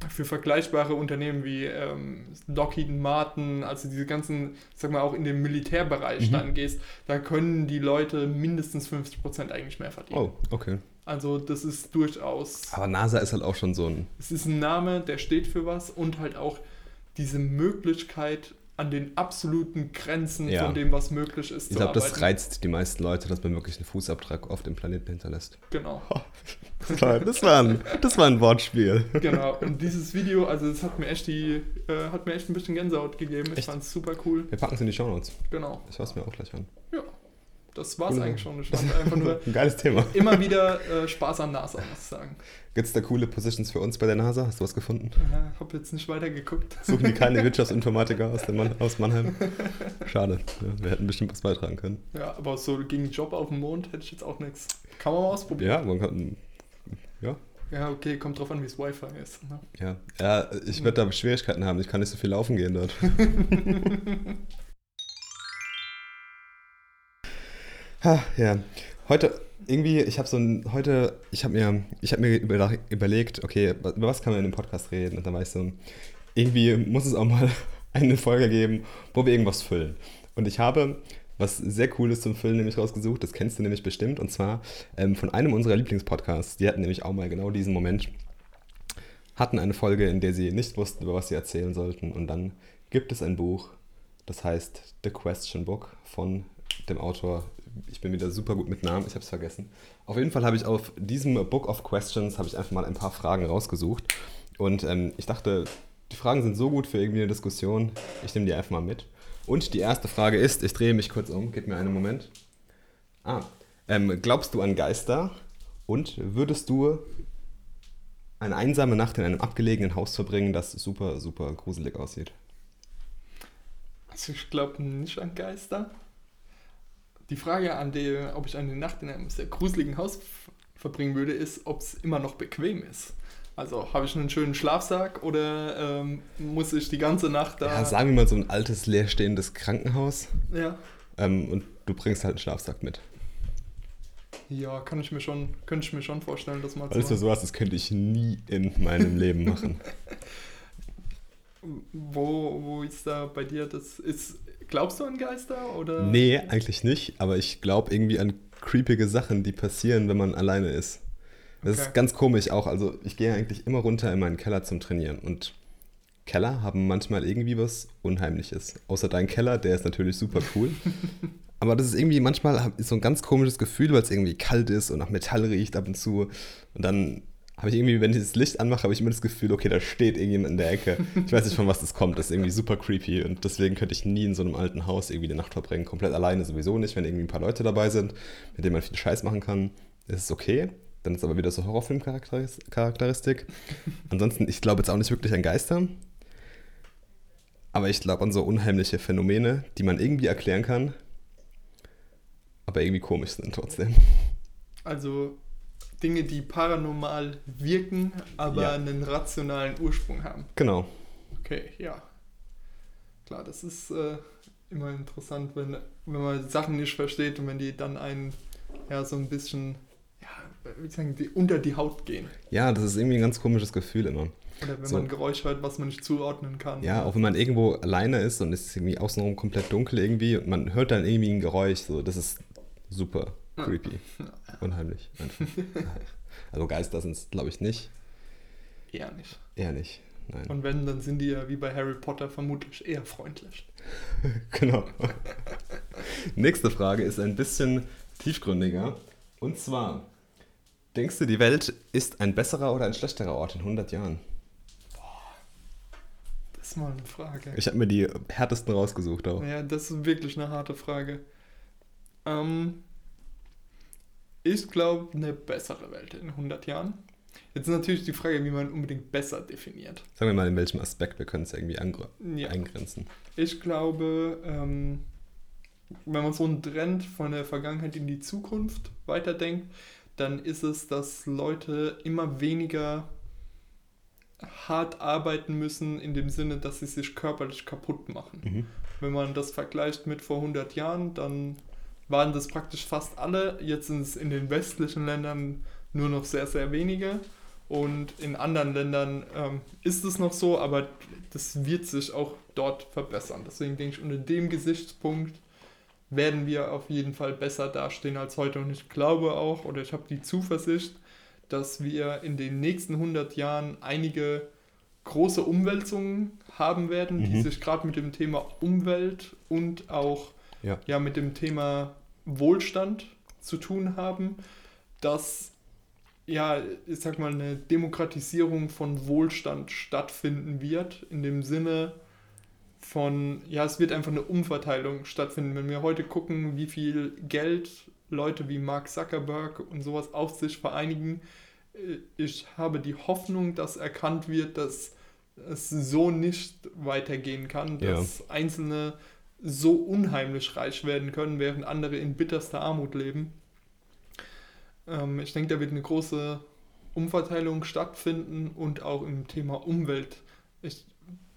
für vergleichbare Unternehmen wie ähm, Lockheed Martin, also diese ganzen, sag mal auch in den Militärbereich
Mhm.
dann gehst, da können die Leute mindestens 50% eigentlich mehr verdienen.
Oh, okay.
Also das ist durchaus,
Aber NASA ist halt auch schon so ein.
es ist ein Name, der steht für was und halt auch diese Möglichkeit an den absoluten Grenzen
Ja.
von dem, was möglich ist,
Ich glaube, das reizt die meisten Leute, dass man wirklich einen Fußabdruck auf dem Planeten hinterlässt.
Genau,
Das war, das war, ein, das war ein Wortspiel.
genau. Und dieses Video, also es hat mir echt die, äh, hat mir echt ein bisschen Gänsehaut gegeben. Ich fand es super cool.
Wir packen es in die Shownotes.
Genau.
Ich schaue es mir auch gleich an.
Ja. Das war's
Cool.
eigentlich schon. Ich fand einfach nur
Ein geiles Thema.
immer wieder äh, Spaß an NASA, muss ich sagen.
Gibt es da coole Positions für uns bei der NASA? Hast du was gefunden?
Ja, hab jetzt nicht weiter geguckt.
Suchen die keine Wirtschaftsinformatiker aus, Mann, aus Mannheim? Schade. Ja, wir hätten bestimmt was beitragen können.
Ja, aber so gegen Job auf dem Mond hätte ich jetzt auch nichts. Kann man mal ausprobieren.
Ja, man kann. Ja,
Ja, okay, kommt drauf an, wie es Wi-Fi ist. Ne?
ja. ja ich werde da Schwierigkeiten haben. Ich kann nicht so viel laufen gehen dort. Ha, ja. Heute, irgendwie, ich habe so ein. Heute, ich habe mir, ich hab mir über, überlegt, okay, über was kann man in dem Podcast reden? Und dann war ich so, irgendwie muss es auch mal eine Folge geben, wo wir irgendwas füllen. Und ich habe was sehr Cooles zum Füllen nämlich rausgesucht, das kennst du nämlich bestimmt, und zwar ähm, von einem unserer Lieblingspodcasts. Die hatten nämlich auch mal genau diesen Moment, hatten eine Folge, in der sie nicht wussten, über was sie erzählen sollten. Und dann gibt es ein Buch, das heißt The Question Book von dem Autor. Ich bin wieder super gut mit Namen, ich habe es vergessen. Auf jeden Fall habe ich auf diesem Book of Questions habe ich einfach mal ein paar Fragen rausgesucht. Und ähm, ich dachte, die Fragen sind so gut für irgendwie eine Diskussion. Ich nehme die einfach mal mit. Und die erste Frage ist, ich drehe mich kurz um, gib mir einen Moment. Ah, ähm, glaubst du an Geister und würdest du eine einsame Nacht in einem abgelegenen Haus verbringen, das super, super gruselig aussieht?
Also ich glaube nicht an Geister. Die Frage an die, ob ich eine Nacht in einem sehr gruseligen Haus verbringen würde, ist, ob es immer noch bequem ist. Also habe ich einen schönen Schlafsack oder ähm, muss ich die ganze Nacht da.
Ja, sagen wir mal so ein altes, leerstehendes Krankenhaus.
Ja.
Ähm, und du bringst halt einen Schlafsack mit.
Ja, kann ich mir schon, könnte ich mir schon vorstellen, dass man
Alles für sowas, das könnte ich nie in meinem Leben machen.
Wo, wo ist da bei dir das? Ist, glaubst du an Geister? Oder?
Nee, eigentlich nicht, aber ich glaube irgendwie an creepige Sachen, die passieren, wenn man alleine ist. Das
Okay.
ist ganz komisch auch. Also ich gehe eigentlich immer runter in meinen Keller zum Trainieren und Keller haben manchmal irgendwie was Unheimliches. Außer dein Keller, der ist natürlich super cool. Aber das ist irgendwie manchmal so ein ganz komisches Gefühl, weil es irgendwie kalt ist und nach Metall riecht ab und zu. Und dann habe ich irgendwie, wenn ich das Licht anmache, habe ich immer das Gefühl, okay, da steht irgendjemand in der Ecke. Ich weiß nicht, von was das kommt. Das ist irgendwie super creepy. Und deswegen könnte ich nie in so einem alten Haus irgendwie die Nacht verbringen. Komplett alleine sowieso nicht. Wenn irgendwie ein paar Leute dabei sind, mit denen man viel Scheiß machen kann, ist es okay. Dann ist aber wieder so Horrorfilm-Charakteristik. Ansonsten, ich glaube jetzt auch nicht wirklich an Geister. Aber ich glaube an so unheimliche Phänomene, die man irgendwie erklären kann, aber irgendwie komisch sind trotzdem.
Also Dinge, die paranormal wirken, aber
Ja.
einen rationalen Ursprung haben.
Genau.
Okay, ja. Klar, das ist äh, immer interessant, wenn, wenn man Sachen nicht versteht und wenn die dann einen ja so ein bisschen, ja, wie sagen die, unter die Haut gehen.
Ja, das ist irgendwie ein ganz komisches Gefühl immer.
Oder wenn
So.
man ein Geräusch hört, was man nicht zuordnen kann.
Ja, auch wenn man irgendwo alleine ist und es ist irgendwie außenrum komplett dunkel irgendwie und man hört dann irgendwie ein Geräusch, so, das ist super. Creepy. Unheimlich. Also Geister sind es, glaube ich, nicht.
Eher nicht.
Eher nicht. Nein.
Und wenn, dann sind die ja wie bei Harry Potter vermutlich eher freundlich.
Genau. Nächste Frage ist ein bisschen tiefgründiger. Und zwar, denkst du, die Welt ist ein besserer oder ein schlechterer Ort in 100 Jahren?
Das ist mal eine Frage.
Ich habe mir die härtesten rausgesucht auch.
Ja, das ist wirklich eine harte Frage. Ähm, ich glaube, eine bessere Welt in 100 Jahren. Jetzt ist natürlich die Frage, wie man unbedingt besser definiert.
Sagen wir mal, in welchem Aspekt wir können es irgendwie
Ja.
eingrenzen.
Ich glaube, ähm, wenn man so einen Trend von der Vergangenheit in die Zukunft weiterdenkt, dann ist es, dass Leute immer weniger hart arbeiten müssen, in dem Sinne, dass sie sich körperlich kaputt machen.
Mhm.
Wenn man das vergleicht mit vor 100 Jahren, dann waren das praktisch fast alle. Jetzt sind es in den westlichen Ländern nur noch sehr, sehr wenige. Und in anderen Ländern ähm, ist es noch so, aber das wird sich auch dort verbessern. Deswegen denke ich, unter dem Gesichtspunkt werden wir auf jeden Fall besser dastehen als heute. Und ich glaube auch, oder ich habe die Zuversicht, dass wir in den nächsten 100 Jahren einige große Umwälzungen haben werden, die
Mhm.
sich gerade mit dem Thema Umwelt und auch
Ja.
ja, mit dem Thema Wohlstand zu tun haben, dass ja, ich sag mal, eine Demokratisierung von Wohlstand stattfinden wird, in dem Sinne von, ja, es wird einfach eine Umverteilung stattfinden. Wenn wir heute gucken, wie viel Geld Leute wie Mark Zuckerberg und sowas auf sich vereinigen, äh, ich habe die Hoffnung, dass erkannt wird, dass es so nicht weitergehen kann,
Ja.
dass Einzelne so unheimlich reich werden können, während andere in bitterster Armut leben. Ähm, ich denke, da wird eine große Umverteilung stattfinden und auch im Thema Umwelt. Ich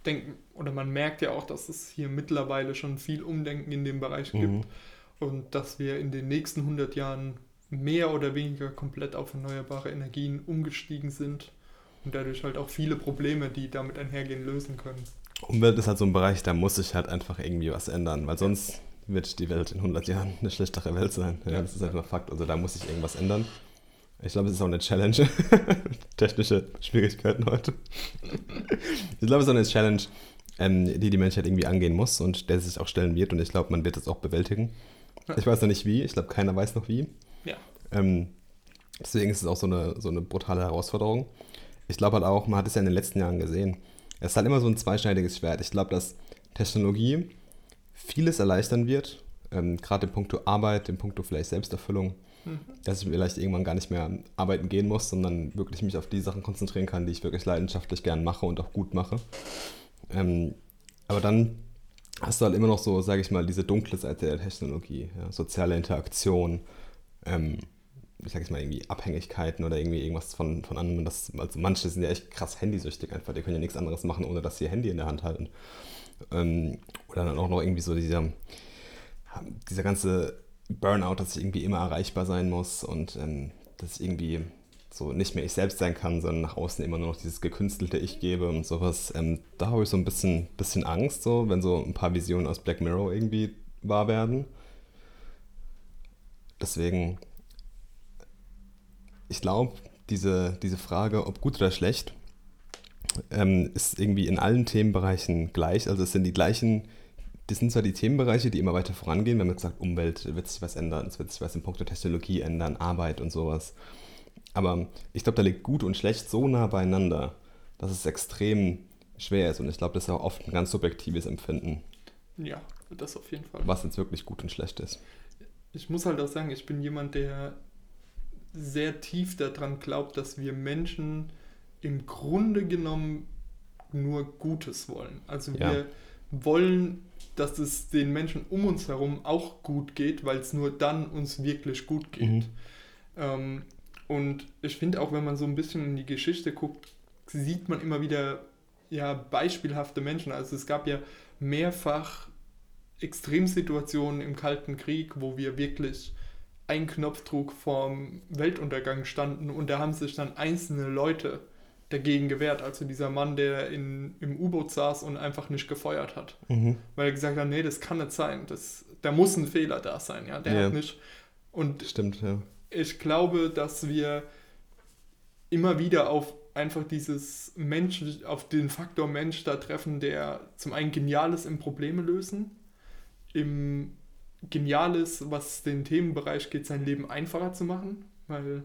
denke, oder man merkt ja auch, dass es hier mittlerweile schon viel Umdenken in dem Bereich gibt
Mhm.
und dass wir in den nächsten 100 Jahren mehr oder weniger komplett auf erneuerbare Energien umgestiegen sind und dadurch halt auch viele Probleme, die damit einhergehen, lösen können.
Umwelt ist halt so ein Bereich, da muss sich halt einfach irgendwie was ändern, weil sonst wird die Welt in 100 Jahren eine schlechtere Welt sein. Ja, das ist einfach Fakt. Also da muss sich irgendwas ändern. Ich glaube, es ist auch eine Challenge. Technische Schwierigkeiten heute. ich glaube, es ist auch eine Challenge, ähm, die die Menschheit irgendwie angehen muss und der sich auch stellen wird. Und ich glaube, man wird es auch bewältigen.
Ja.
Ich weiß noch nicht wie. Ich glaube, keiner weiß noch wie.
Ja.
Ähm, deswegen ist es auch so eine, so eine brutale Herausforderung. Ich glaube halt auch, man hat es ja in den letzten Jahren gesehen. Es ist halt immer so ein zweischneidiges Schwert. Ich glaube, dass Technologie vieles erleichtern wird, ähm, gerade in puncto Arbeit, in puncto vielleicht Selbsterfüllung, mhm. dass ich vielleicht irgendwann gar nicht mehr arbeiten gehen muss, sondern wirklich mich auf die Sachen konzentrieren kann, die ich wirklich leidenschaftlich gern mache und auch gut mache. Ähm, aber dann hast du halt immer noch so, sage ich mal, diese dunkle Seite der Technologie, ja, soziale Interaktion, ähm, ich sage jetzt mal irgendwie Abhängigkeiten oder irgendwie irgendwas von, von anderen. Das, also manche sind ja echt krass handysüchtig einfach, die können ja nichts anderes machen, ohne dass sie ihr Handy in der Hand halten. Ähm, oder dann auch noch irgendwie so dieser, dieser ganze Burnout, dass ich irgendwie immer erreichbar sein muss und ähm, dass ich irgendwie so nicht mehr ich selbst sein kann, sondern nach außen immer nur noch dieses gekünstelte Ich gebe und sowas. Ähm, da habe ich so ein bisschen, bisschen Angst, so, wenn so ein paar Visionen aus Black Mirror irgendwie wahr werden. Deswegen, ich glaube, diese, diese Frage, ob gut oder schlecht, ähm, ist irgendwie in allen Themenbereichen gleich. Also es sind die gleichen, das sind zwar die Themenbereiche, die immer weiter vorangehen. Wir haben gesagt, Umwelt wird sich was ändern, es wird sich was in puncto Technologie ändern, Arbeit und sowas. Aber ich glaube, da liegt gut und schlecht so nah beieinander, dass es extrem schwer ist. Und ich glaube, das ist auch oft ein ganz subjektives Empfinden.
Ja, das auf jeden Fall.
Was jetzt wirklich gut und schlecht ist.
Ich muss halt auch sagen, ich bin jemand, der sehr tief daran glaubt, dass wir Menschen im Grunde genommen nur Gutes wollen. Also ja. wir wollen, dass es den Menschen um uns herum auch gut geht, weil es nur dann uns wirklich gut geht. Mhm. Ähm, und ich finde auch, wenn man so ein bisschen in die Geschichte guckt, sieht man immer wieder ja, beispielhafte Menschen. Also es gab ja mehrfach Extremsituationen im Kalten Krieg, wo wir wirklich ein Knopfdruck vorm Weltuntergang standen und da haben sich dann einzelne Leute dagegen gewehrt. Also dieser Mann, der in, im U-Boot saß und einfach nicht gefeuert hat. Mhm. Weil er gesagt hat, nee, das kann nicht sein. Das, da muss ein Fehler da sein. Ja, der ja. hat nicht. Und
Stimmt, ja
ich glaube, dass wir immer wieder auf einfach dieses Mensch, auf den Faktor Mensch da treffen, der zum einen genial ist im Probleme lösen, im Geniales, was den Themenbereich geht, sein Leben einfacher zu machen, weil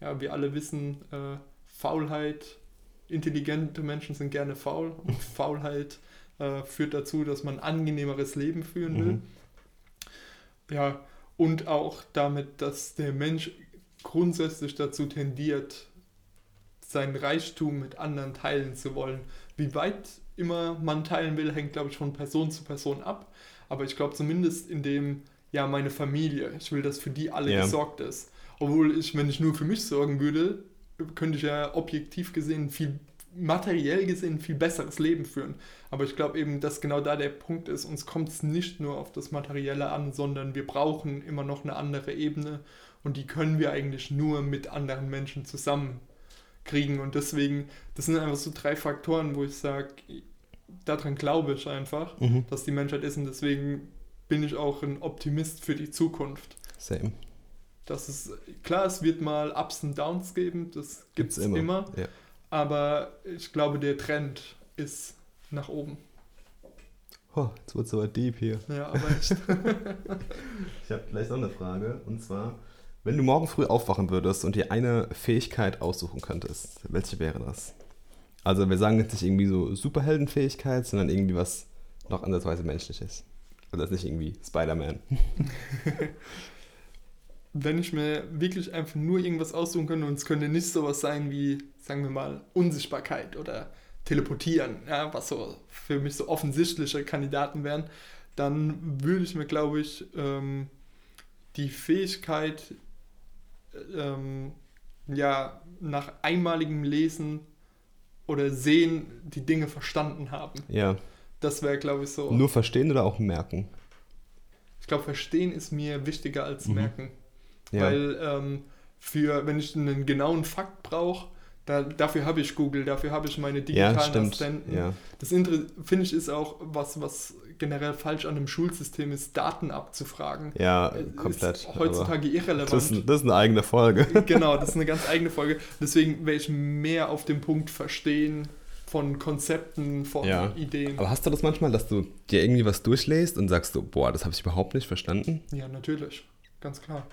ja, wir alle wissen, äh, Faulheit, intelligente Menschen sind gerne faul und Faulheit äh, führt dazu, dass man ein angenehmeres Leben führen will. Mhm. Ja, und auch damit, dass der Mensch grundsätzlich dazu tendiert, sein Reichtum mit anderen teilen zu wollen. Wie weit immer man teilen will, hängt, glaube ich, von Person zu Person ab. Aber ich glaube zumindest in dem, ja, meine Familie, ich will, dass für die alle ja. gesorgt ist. Obwohl ich, wenn ich nur für mich sorgen würde, könnte ich ja objektiv gesehen viel materiell gesehen viel besseres Leben führen. Aber ich glaube eben, dass genau da der Punkt ist, uns kommt es nicht nur auf das Materielle an, sondern wir brauchen immer noch eine andere Ebene und die können wir eigentlich nur mit anderen Menschen zusammen kriegen. Und deswegen, das sind einfach so drei Faktoren, wo ich sage, daran glaube ich einfach, mhm. dass die Menschheit ist und deswegen bin ich auch ein Optimist für die Zukunft.
Same.
Das ist klar, es wird mal Ups und Downs geben, das gibt es immer. immer. Ja. Aber ich glaube, der Trend ist nach oben.
Oh, jetzt wird es aber deep hier.
Ja, aber echt.
ich habe vielleicht noch eine Frage. Und zwar, wenn du morgen früh aufwachen würdest und dir eine Fähigkeit aussuchen könntest, welche wäre das? Also wir sagen jetzt nicht irgendwie so Superheldenfähigkeit, sondern irgendwie was noch andersweise menschliches. Also das ist nicht irgendwie Spider-Man.
wenn ich mir wirklich einfach nur irgendwas aussuchen könnte und es könnte nicht sowas sein wie, sagen wir mal, Unsichtbarkeit oder Teleportieren, ja, was so für mich so offensichtliche Kandidaten wären, dann würde ich mir, glaube ich, ähm, die Fähigkeit, ähm, ja, nach einmaligem Lesen oder Sehen die Dinge verstanden haben.
Ja.
Das wäre, glaube ich, so.
Nur verstehen oder auch merken?
Ich glaube, verstehen ist mir wichtiger als mhm. merken. Ja. Weil ähm, für, wenn ich einen genauen Fakt brauche, da, dafür habe ich Google, dafür habe ich meine digitalen ja, Assistenten.
Ja.
Das finde ich ist auch was, was generell falsch an einem Schulsystem ist, Daten abzufragen.
Ja, komplett.
Ist heutzutage irrelevant.
Das ist, das ist, eine eigene Folge.
Genau, das ist eine ganz eigene Folge. Deswegen wäre ich mehr auf dem Punkt verstehen von Konzepten, von ja. Ideen.
Aber hast du das manchmal, dass du dir irgendwie was durchlässt und sagst so, boah, das habe ich überhaupt nicht verstanden?
Ja, natürlich. Ganz klar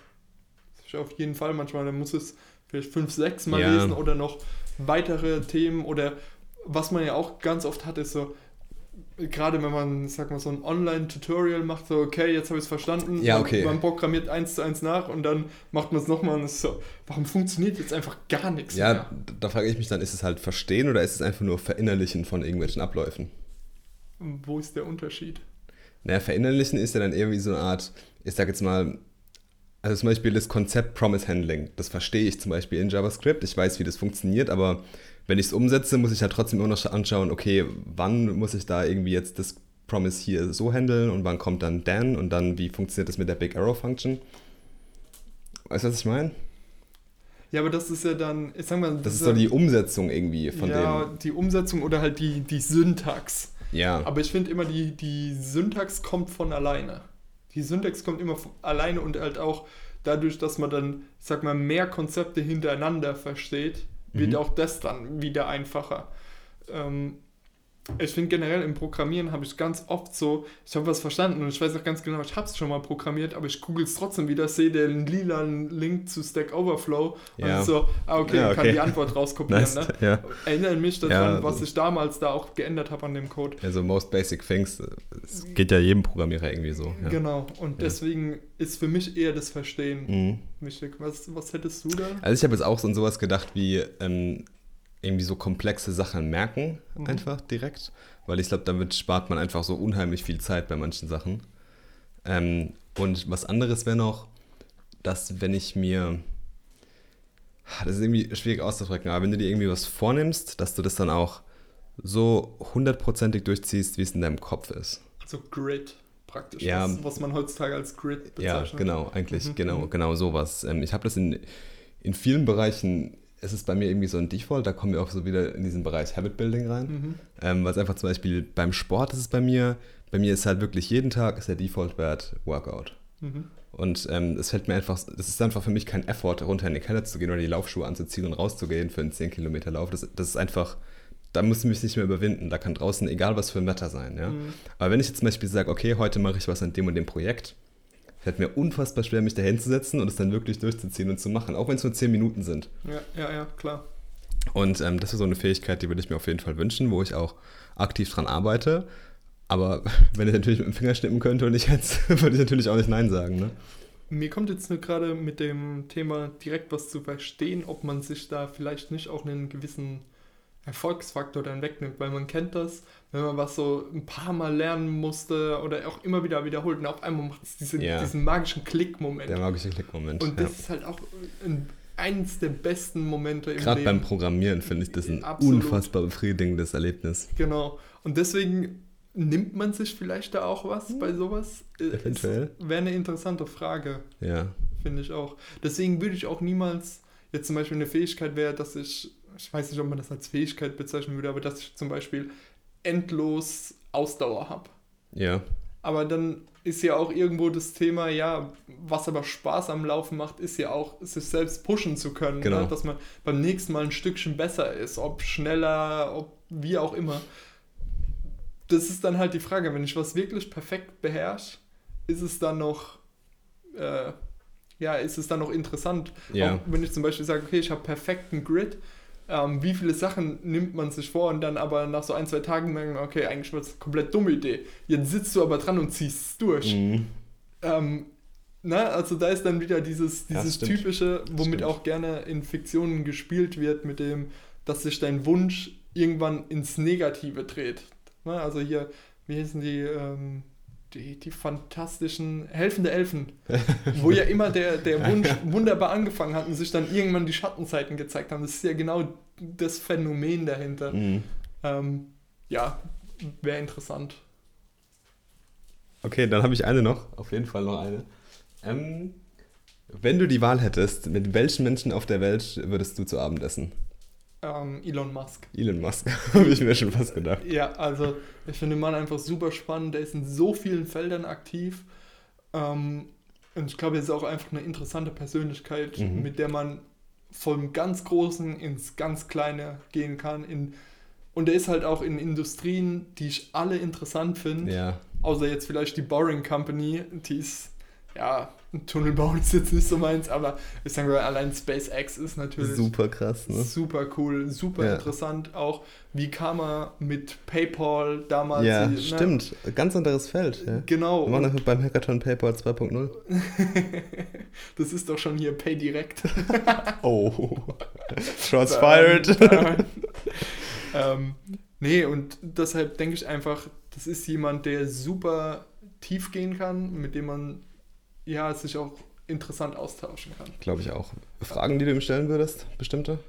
auf jeden Fall manchmal. Dann muss es vielleicht fünf, sechs Mal ja. lesen oder noch weitere Themen oder was man ja auch ganz oft hat, ist so, gerade wenn man, sag mal, so ein Online-Tutorial macht, so, okay, jetzt habe ich es verstanden,
Ja, okay.
man, programmiert eins zu eins nach und dann macht man es nochmal und ist so, warum funktioniert jetzt einfach gar nichts
Ja,
mehr?
da frage ich mich dann, ist es halt Verstehen oder ist es einfach nur Verinnerlichen von irgendwelchen Abläufen?
Wo ist der Unterschied?
Naja, verinnerlichen ist ja dann eher wie so eine Art, ich sag jetzt mal, also zum Beispiel das Konzept Promise Handling, das verstehe ich zum Beispiel in JavaScript, ich weiß, wie das funktioniert, aber wenn ich es umsetze, muss ich halt trotzdem immer noch anschauen, okay, wann muss ich da irgendwie jetzt das Promise hier so handeln und wann kommt dann then und dann wie funktioniert das mit der Big Arrow Function? Weißt du, was ich meine?
Ja, aber das ist ja dann, ich sag mal,
Das ist so die Umsetzung irgendwie von
ja, die Umsetzung oder halt die, die Syntax.
dem. Ja,
Aber ich finde immer, die, die Syntax kommt von alleine. Die Syntax kommt immer alleine und halt auch dadurch, dass man dann, sag mal, mehr Konzepte hintereinander versteht, wird
Mhm.
auch das dann wieder einfacher. Ähm, ich finde generell im Programmieren habe ich ganz oft so, ich habe was verstanden und ich weiß auch ganz genau, ich habe es schon mal programmiert, aber ich google es trotzdem wieder, sehe den lilanen Link zu Stack Overflow
Ja.
und so, ah okay,
Ja,
und kann
okay.
die Antwort rauskopieren.
nice.
Ne?
Ja.
Erinnere mich daran,
Ja.
was ich damals da auch geändert habe an dem Code.
Also most basic things, es geht ja jedem Programmierer irgendwie so.
Genau, und deswegen ist für mich eher das Verstehen
Mhm.
wichtig. Was, was hättest du da?
Also ich habe jetzt auch so an sowas gedacht wie ähm, irgendwie so komplexe Sachen merken,
Mhm.
einfach direkt. Weil ich glaube, damit spart man einfach so unheimlich viel Zeit bei manchen Sachen. Ähm, und was anderes wäre noch, dass wenn ich mir. Das ist irgendwie schwierig auszudrücken, aber wenn du dir irgendwie was vornimmst, dass du das dann auch so hundertprozentig durchziehst, wie es in deinem Kopf ist.
Also Grid praktisch,
Ja.
was, was man heutzutage als Grid
Ja,
bezeichnet.
genau, eigentlich,
Mhm,
genau,
mhm.
genau sowas. Ähm, ich habe das in, in vielen Bereichen, es ist bei mir irgendwie so ein Default, da kommen wir auch so wieder in diesen Bereich Habit Building rein.
Mhm.
Ähm, was einfach zum Beispiel beim Sport ist es bei mir, bei mir ist halt wirklich jeden Tag ist der Default-Wert Workout.
Mhm.
Und ähm, es fällt mir einfach, das ist einfach für mich kein Effort, runter in den Keller zu gehen oder die Laufschuhe anzuziehen und rauszugehen für einen 10 Kilometer Lauf. Das, das ist einfach, da muss ich mich nicht mehr überwinden. Da kann draußen egal was für ein Wetter sein. Ja?
Mhm.
Aber wenn ich jetzt zum Beispiel sage, okay, heute mache ich was an dem und dem Projekt, fällt mir unfassbar schwer, mich da hinzusetzen und es dann wirklich durchzuziehen und zu machen, auch wenn es nur 10 Minuten sind.
Ja, ja, ja, klar.
Und ähm, das ist so eine Fähigkeit, die würde ich mir auf jeden Fall wünschen, wo ich auch aktiv dran arbeite. Aber wenn ich natürlich mit dem Finger schnippen könnte und ich jetzt, würde ich natürlich auch nicht Nein sagen. Ne?
Mir kommt jetzt nur gerade mit dem Thema direkt was zu verstehen, ob man sich da vielleicht nicht auch einen gewissen Erfolgsfaktor dann wegnimmt, weil man kennt das, wenn man was so ein paar Mal lernen musste oder auch immer wieder wiederholt und auf einmal macht es diese,
Ja.
diesen magischen Klickmoment.
Der magische Klickmoment.
Und
ja.
das ist halt auch ein, eines der besten Momente im
Gerade beim
Leben.
Programmieren finde ich das ein
Absolut.
unfassbar befriedigendes Erlebnis.
Genau. Und deswegen nimmt man sich vielleicht da auch was bei sowas? Äh,
Eventuell.
Wäre eine interessante Frage,
Ja.
finde ich auch. Deswegen würde ich auch niemals, jetzt zum Beispiel eine Fähigkeit wäre, dass ich, ich weiß nicht, ob man das als Fähigkeit bezeichnen würde, aber dass ich zum Beispiel endlos Ausdauer habe.
Ja.
Aber dann ist ja auch irgendwo das Thema, ja, was aber Spaß am Laufen macht, ist ja auch, sich selbst pushen zu können.
Genau.
Ne? Dass man beim nächsten Mal ein Stückchen besser ist, ob schneller, ob wie auch immer. Das ist dann halt die Frage, wenn ich was wirklich perfekt beherrsche, ist es dann noch, äh, ja, ist es dann noch interessant.
Ja.
Auch wenn ich zum Beispiel sage, okay, ich habe perfekten Grid, ähm, wie viele Sachen nimmt man sich vor und dann aber nach so ein, zwei Tagen merken, okay, eigentlich war das eine komplett dumme Idee. Jetzt sitzt du aber dran und ziehst es durch.
Mhm.
Ähm, na, also da ist dann wieder dieses,
Ja,
dieses
stimmt.
typische, womit auch gerne in Fiktionen gespielt wird, mit dem, dass sich dein Wunsch irgendwann ins Negative dreht. Na, also hier, wie hießen die, ähm, die, die fantastischen helfende Elfen, wo ja immer der, der Wunsch wunderbar angefangen hat und sich dann irgendwann die Schattenseiten gezeigt haben. Das ist ja genau das Phänomen dahinter.
Mhm.
Ähm, ja, wäre interessant.
Okay, dann habe ich eine noch. Auf jeden Fall noch eine. Ähm, wenn du die Wahl hättest, mit welchen Menschen auf der Welt würdest du zu Abend essen?
Ähm, Elon Musk.
Elon Musk, habe ich mir schon fast gedacht.
Ja, also ich finde den Mann einfach super spannend. Der ist in so vielen Feldern aktiv. Ähm, und ich glaube, er ist auch einfach eine interessante Persönlichkeit,
Mhm.
mit der man vom ganz Großen ins ganz Kleine gehen kann. In, und er ist halt auch in Industrien, die ich alle interessant finde.
Ja,
Außer jetzt vielleicht die Boring Company, die ist, ja, Tunnel bauen ist jetzt nicht so meins, aber ich sage mal, allein SpaceX ist natürlich
Super krass, ne?
super cool, super
Ja.
interessant. Auch wie kam er mit PayPal damals?
Ja,
ne?
stimmt. Ganz anderes Feld. Ja.
Genau.
Wir machen beim Hackathon PayPal 2.0.
das ist doch schon hier Pay Direct.
Oh. Shots fired.
ähm, nee, und deshalb denke ich einfach, das ist jemand, der super tief gehen kann, mit dem man ja sich auch interessant austauschen kann.
Glaube ich auch. Fragen, die du ihm stellen würdest, bestimmte?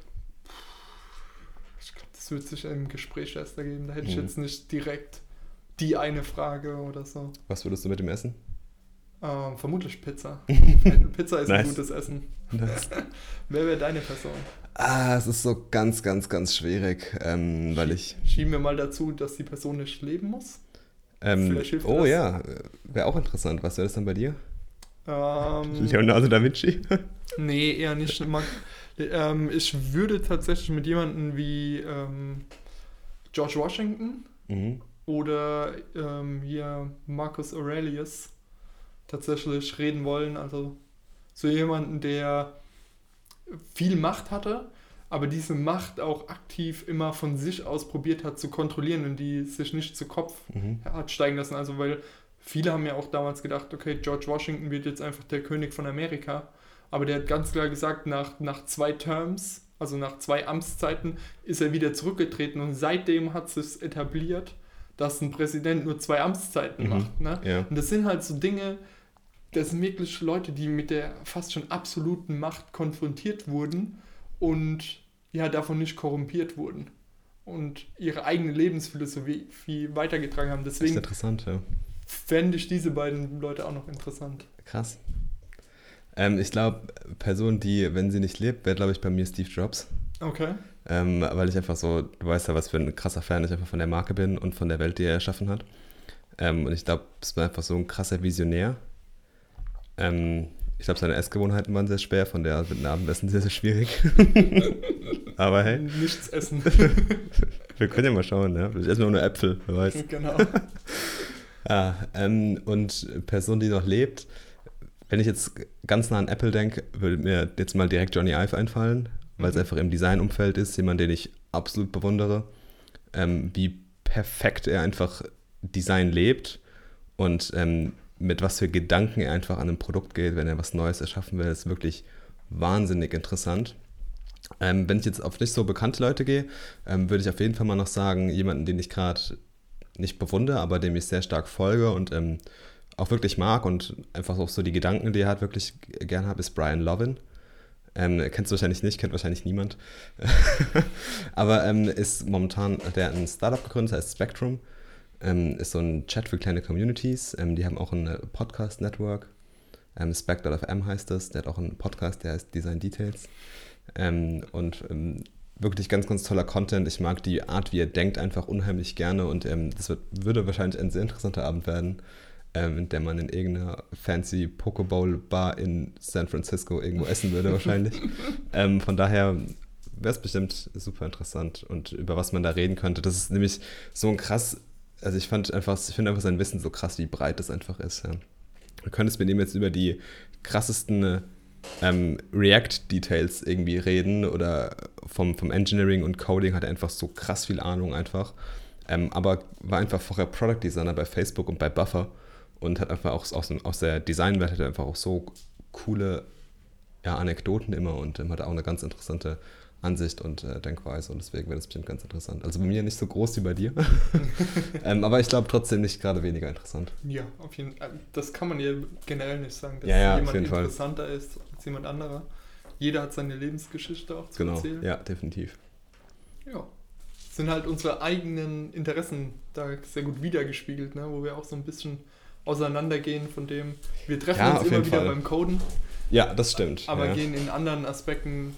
Ich glaube, das wird sich im Gespräch erst ergeben. Da hätte ich
Mhm.
jetzt nicht direkt die eine Frage oder so.
Was würdest du mit ihm essen?
Ähm, vermutlich Pizza. Pizza ist
Nice.
ein gutes Essen.
Das-
Wer wäre deine Person?
ah, es ist so ganz, ganz, ganz schwierig, ähm, weil ich.
Schieben wir mal dazu, dass die Person nicht leben muss.
Ähm,
Vielleicht hilft
oh
das.
ja, wäre auch interessant. Was wäre das dann bei dir?
Ähm,
Leonardo da Vinci?
Nee, eher nicht. Man, ähm, ich würde tatsächlich mit jemandem wie ähm, George Washington
mhm.
oder ähm, hier Marcus Aurelius tatsächlich reden wollen. Also so jemanden, der viel Macht hatte, aber diese Macht auch aktiv immer von sich aus probiert hat zu kontrollieren und die sich nicht zu Kopf
Mhm.
hat steigen lassen. Also weil viele haben ja auch damals gedacht, okay, George Washington wird jetzt einfach der König von Amerika. Aber der hat ganz klar gesagt, nach, nach zwei Terms, also nach zwei Amtszeiten, ist er wieder zurückgetreten und seitdem hat sich etabliert, dass ein Präsident nur zwei Amtszeiten
Mhm.
macht. Ne?
Ja.
Und das sind halt so Dinge, das sind wirklich Leute, die mit der fast schon absoluten Macht konfrontiert wurden und ja davon nicht korrumpiert wurden und ihre eigene Lebensphilosophie viel weitergetragen haben. Deswegen
interessant, ja.
Fände ich diese beiden Leute auch noch interessant.
Krass. Ähm, ich glaube, Person, die, wenn sie nicht lebt, wäre, glaube ich, bei mir Steve Jobs.
Okay.
Ähm, weil ich einfach so, du weißt ja, was für ein krasser Fan ich einfach von der Marke bin und von der Welt, die er erschaffen hat. Ähm, und ich glaube, es war einfach so ein krasser Visionär. Ähm, ich glaube, seine Essgewohnheiten waren sehr schwer, von der mit dem Abendessen sehr, sehr schwierig. Aber hey,
Nichts essen.
wir können ja mal schauen, ja. Ich esse nur Äpfel, wer weiß.
genau.
Ja, ähm, und Person, die noch lebt, wenn ich jetzt ganz nah an Apple denke, würde mir jetzt mal direkt Johnny Ive einfallen, weil es
Mhm.
einfach im Designumfeld ist, jemand, den ich absolut bewundere, ähm, wie perfekt er einfach Design lebt und ähm, mit was für Gedanken er einfach an ein Produkt geht, wenn er was Neues erschaffen will, ist wirklich wahnsinnig interessant. Ähm, wenn ich jetzt auf nicht so bekannte Leute gehe, ähm, würde ich auf jeden Fall mal noch sagen, jemanden, den ich gerade nicht bewundere, aber dem ich sehr stark folge und ähm, auch wirklich mag und einfach auch so die Gedanken, die er hat, wirklich gern habe, ist Brian Lovin. Ähm, kennst du wahrscheinlich nicht, kennt wahrscheinlich niemand. aber ähm, ist momentan, der hat ein Startup gegründet, heißt Spectrum. Ähm, ist so ein Chat für kleine Communities. Ähm, die haben auch ein Podcast-Network. Ähm, Spec.fm heißt das. Der hat auch einen Podcast, der heißt Design Details. Ähm, und ähm, wirklich ganz, ganz toller Content. Ich mag die Art, wie er denkt, einfach unheimlich gerne. Und ähm, das wird, würde wahrscheinlich ein sehr interessanter Abend werden, ähm, in der man in irgendeiner fancy Pokeball-Bar in San Francisco irgendwo essen würde, wahrscheinlich. ähm, von daher wäre es bestimmt super interessant und über was man da reden könnte. Das ist nämlich so ein krass, also ich fand einfach, ich finde einfach sein Wissen so krass, wie breit das einfach ist. Ja. Du könntest mit ihm jetzt über die krassesten ähm, React-Details irgendwie reden oder vom, vom Engineering und Coding hat er einfach so krass viel Ahnung einfach. Ähm, aber war einfach vorher Product Designer bei Facebook und bei Buffer und hat einfach auch aus, aus der Designwelt hat er einfach auch so coole ja, Anekdoten immer und ähm, hat auch eine ganz interessante Ansicht und äh, Denkweise und deswegen wäre das bestimmt ganz interessant. Also bei mir nicht so groß wie bei dir, ähm, aber ich glaube trotzdem nicht gerade weniger interessant.
Ja, auf jeden Fall. Das kann man ja generell nicht sagen, dass
Ja, ja,
jemand
jeden Fall.
interessanter ist als jemand anderer. Jeder hat seine Lebensgeschichte auch zu
Genau,
erzählen.
ja, definitiv.
Ja. Sind halt unsere eigenen Interessen da sehr gut wiedergespiegelt, ne? wo wir auch so ein bisschen auseinandergehen von dem. Wir treffen
Ja,
uns immer wieder
Fall.
beim Coden,
Ja, das stimmt.
aber
ja.
gehen in anderen Aspekten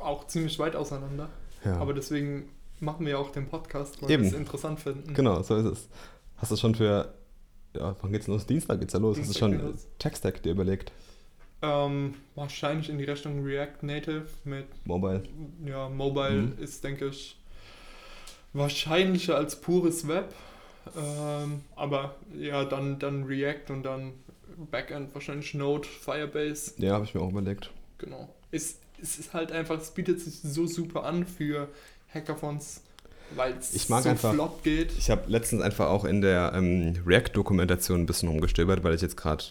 auch ziemlich weit auseinander.
ja.
Aber deswegen machen wir auch den Podcast, weil
Eben.
wir es interessant finden.
Genau, so ist es. Hast du schon für, ja, wann geht's los? Dienstag geht's ja los. Hast du
Dienstag
schon. Tech-Stack dir überlegt?
Ähm, wahrscheinlich in die Richtung React Native mit
Mobile.
ja, Mobile
Mhm.
ist, denke ich, wahrscheinlicher als pures Web. Ähm, aber ja, dann, dann React und dann Backend wahrscheinlich Node, Firebase.
Ja, habe ich mir auch überlegt.
Genau. Es, es ist halt einfach, es bietet sich so super an für Hackathons, weil es
Ich mag
so
einfach-
flott geht.
Ich habe letztens einfach auch in der ähm, React-Dokumentation ein bisschen rumgestöbert, weil ich jetzt gerade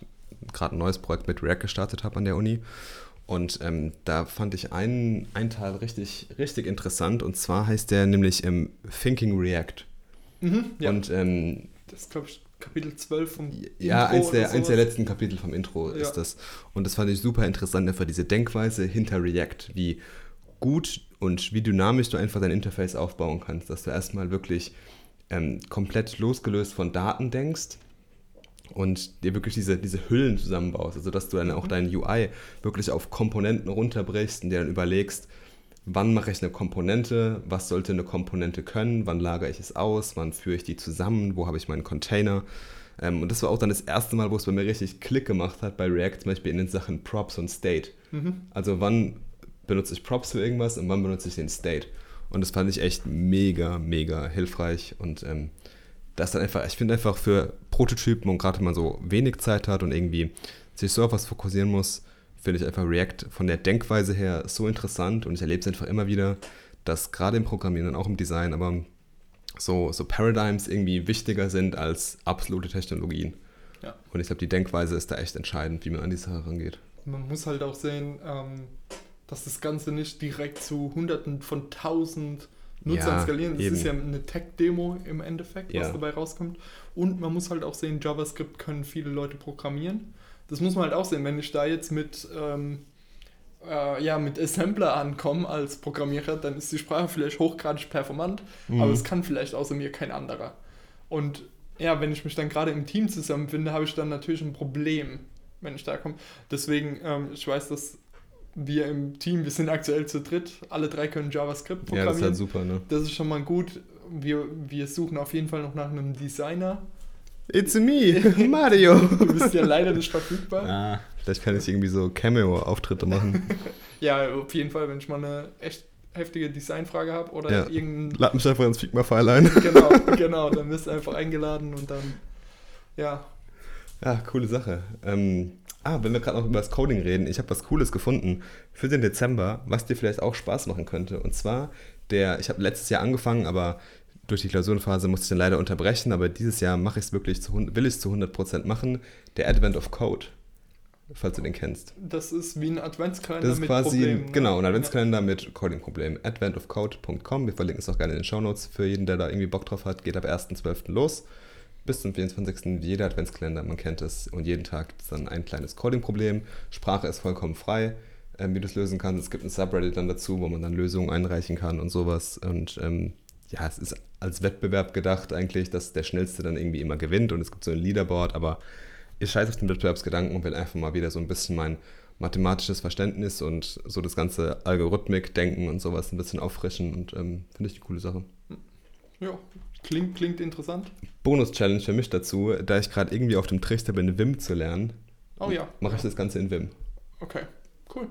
gerade ein neues Projekt mit React gestartet habe an der Uni. Und ähm, da fand ich einen, einen Teil richtig, richtig interessant. Und zwar heißt der nämlich ähm, Thinking React.
Mhm, ja,
Und ähm,
das glaube ich, Kapitel 12 vom
ja,
Intro
eins der, eins der letzten Kapitel vom Intro
Ja.
ist das. Und das fand ich super interessant, einfach diese Denkweise hinter React, wie gut und wie dynamisch du einfach dein Interface aufbauen kannst, dass du erstmal wirklich ähm, komplett losgelöst von Daten denkst und dir wirklich diese, diese Hüllen zusammenbaust, also dass du dann auch dein UI wirklich auf Komponenten runterbrichst und dir dann überlegst, wann mache ich eine Komponente, was sollte eine Komponente können, wann lagere ich es aus, wann führe ich die zusammen, wo habe ich meinen Container. Ähm, und das war auch dann das erste Mal, wo es bei mir richtig Klick gemacht hat bei React, zum Beispiel in den Sachen Props und State.
Mhm.
Also wann benutze ich Props für irgendwas und wann benutze ich den State. Und das fand ich echt mega, mega hilfreich. Und ähm, das dann einfach, ich finde einfach für Prototypen und gerade wenn man so wenig Zeit hat und irgendwie sich so auf was fokussieren muss, finde ich einfach React von der Denkweise her so interessant und ich erlebe es einfach immer wieder, dass gerade im Programmieren und auch im Design, aber so, so Paradigms irgendwie wichtiger sind als absolute Technologien.
Ja.
Und ich glaube, die Denkweise ist da echt entscheidend, wie man an die Sache rangeht.
Man muss halt auch sehen, ähm, dass das Ganze nicht direkt zu Hunderten von Tausend Nutzern
Ja,
skalieren. Das
eben.
ist ja eine Tech-Demo im Endeffekt, was
Ja.
dabei rauskommt. Und man muss halt auch sehen, JavaScript können viele Leute programmieren. Das muss man halt auch sehen. Wenn ich da jetzt mit, ähm, äh, ja, mit Assembler ankomme als Programmierer, dann ist die Sprache vielleicht hochgradig performant,
Mhm.
aber es kann vielleicht außer mir kein anderer. Und ja, wenn ich mich dann gerade im Team zusammenfinde, habe ich dann natürlich ein Problem, wenn ich da komme. Deswegen, ähm, ich weiß, dass wir im Team, wir sind aktuell zu dritt, alle drei können JavaScript
Ja, das ist
programmieren.
halt super, ne?
das ist schon mal gut. Wir, wir suchen auf jeden Fall noch nach einem Designer.
It's me, Mario.
Du bist ja leider nicht verfügbar.
ah, vielleicht kann ich irgendwie so Cameo-Auftritte machen.
Ja, auf jeden Fall, wenn ich mal eine echt heftige Designfrage habe oder
Ja.
irgendein.
Lad mich einfach ins Figma-File ein.
Genau, genau, dann wirst du einfach eingeladen und dann. Ja,
Ja, coole Sache. Ähm, ah, wenn wir gerade noch über das Coding reden, ich habe was Cooles gefunden für den Dezember, was dir vielleicht auch Spaß machen könnte. Und zwar, der, ich habe letztes Jahr angefangen, aber durch die Klausurenphase musste ich dann leider unterbrechen, aber dieses Jahr mache ich es wirklich zu, will ich es zu 100% machen, der Advent of Code, falls du den kennst.
das ist wie ein Adventskalender
Das ist
mit
quasi,
Problemen. ne?
genau, ein Adventskalender mit Coding-Problem. Adventofcode.com. Wir verlinken es auch gerne in den Shownotes. Für jeden, der da irgendwie Bock drauf hat, geht ab 1.12. los. Bis zum 24. jeder Adventskalender, man kennt es. Und jeden Tag gibt es dann ein kleines Coding-Problem. Sprache ist vollkommen frei, ähm, wie du es lösen kannst. Es gibt ein Subreddit dann dazu, wo man dann Lösungen einreichen kann und sowas. Und ähm, ja, es ist als Wettbewerb gedacht eigentlich, dass der Schnellste dann irgendwie immer gewinnt. Und es gibt so ein Leaderboard, aber ich scheiße auf den Wettbewerbsgedanken und will einfach mal wieder so ein bisschen mein mathematisches Verständnis und so das ganze Algorithmik-Denken und sowas ein bisschen auffrischen und ähm, finde ich eine coole Sache.
Ja, klingt, klingt interessant.
Bonus-Challenge für mich dazu, da ich gerade irgendwie auf dem Trichter bin, Vim zu lernen,
Oh ja.
mache ich das Ganze in Vim.
Okay, cool.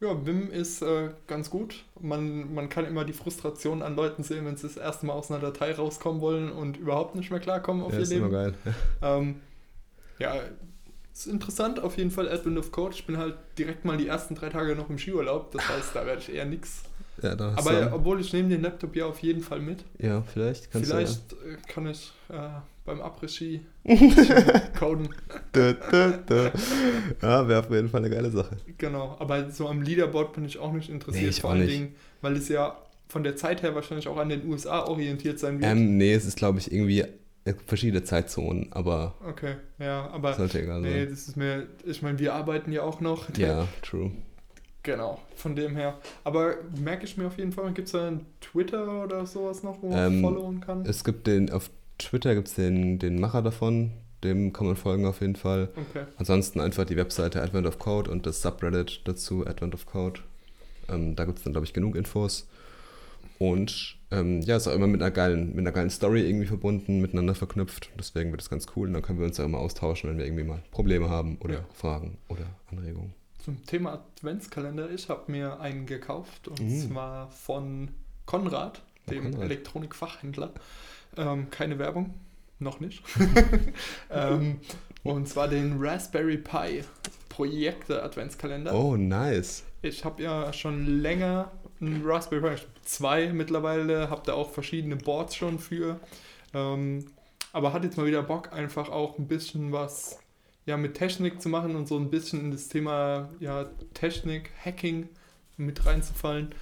Ja, Vim ist äh, ganz gut. Man, man kann immer die Frustration an Leuten sehen, wenn sie das erste Mal aus einer Datei rauskommen wollen und überhaupt nicht mehr klarkommen auf
Ja,
ihr
ist immer
Leben.
geil.
Ähm, ja, ist interessant auf jeden Fall, Advent of Code. Ich bin halt direkt mal die ersten drei Tage noch im Skiurlaub, das heißt, da werde ich eher nix.
Ja,
Aber
du,
obwohl ich nehme den Laptop ja auf jeden Fall mit.
ja, vielleicht kannst
Vielleicht äh, kann ich äh, beim Après-Ski coden.
Da, da, da. Ja, wäre auf jeden Fall eine geile Sache.
Genau, aber so am Leaderboard bin ich auch nicht interessiert,
Nee, ich
vor allen. Dingen, weil es ja von der Zeit her wahrscheinlich auch an den USA orientiert sein wird.
Ähm, nee, es ist glaube ich irgendwie äh, verschiedene Zeitzonen, aber
okay, ja, aber
sollte egal
nee,
sein.
das ist mir, ich meine, wir arbeiten ja auch noch.
Ja, true.
Genau, von dem her. Aber merke ich mir auf jeden Fall, gibt es da einen Twitter oder sowas noch, wo man
Ähm,
followen kann?
Es gibt den, auf Twitter gibt es den, den Macher davon, dem kann man folgen auf jeden Fall.
Okay,
Ansonsten einfach die Webseite Advent of Code und das Subreddit dazu, Advent of Code. Ähm, da gibt es dann, glaube ich, genug Infos. Und ähm, ja, ist auch immer mit einer, geilen, mit einer geilen Story irgendwie verbunden, miteinander verknüpft. Deswegen wird es ganz cool. Und dann können wir uns ja immer austauschen, wenn wir irgendwie mal Probleme haben oder
Ja.
Fragen oder Anregungen.
zum Thema Adventskalender, ich habe mir einen gekauft und
Mhm.
zwar von Konrad, dem
Konrad.
Elektronikfachhändler. Ähm, keine Werbung. noch nicht. ähm, und zwar den Raspberry Pi Projekte Adventskalender.
Oh, nice.
Ich habe ja schon länger einen Raspberry Pi, zwei mittlerweile, habe da auch verschiedene Boards schon für. Ähm, aber hat jetzt mal wieder Bock, einfach auch ein bisschen was ja, mit Technik zu machen und so ein bisschen in das Thema ja, Technik, Hacking mit reinzufallen.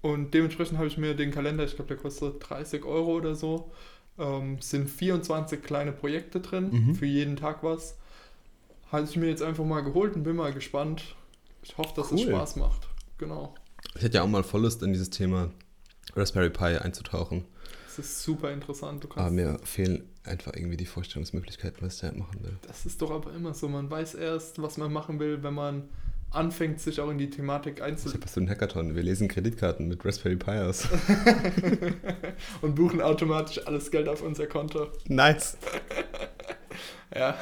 Und dementsprechend habe ich mir den Kalender, ich glaube, der kostet 30 Euro oder so. Ähm, sind 24 kleine Projekte drin,
Mhm.
für jeden Tag was. Habe ich mir jetzt einfach mal geholt und bin mal gespannt. Ich hoffe, dass es
Cool.
Spaß macht. Genau.
Ich hätte ja auch mal voll Lust, in dieses Thema Raspberry Pi einzutauchen.
Es ist super interessant.
Aber mir fehlen einfach irgendwie die Vorstellungsmöglichkeiten, was ich da machen will.
das ist doch aber immer so. Man weiß erst, was man machen will, wenn man anfängt, sich auch in die Thematik
Ich
einzulassen.
habe so einen Hackathon. Wir lesen Kreditkarten mit Raspberry Pi aus.
und buchen automatisch alles Geld auf unser Konto.
nice.
Ja,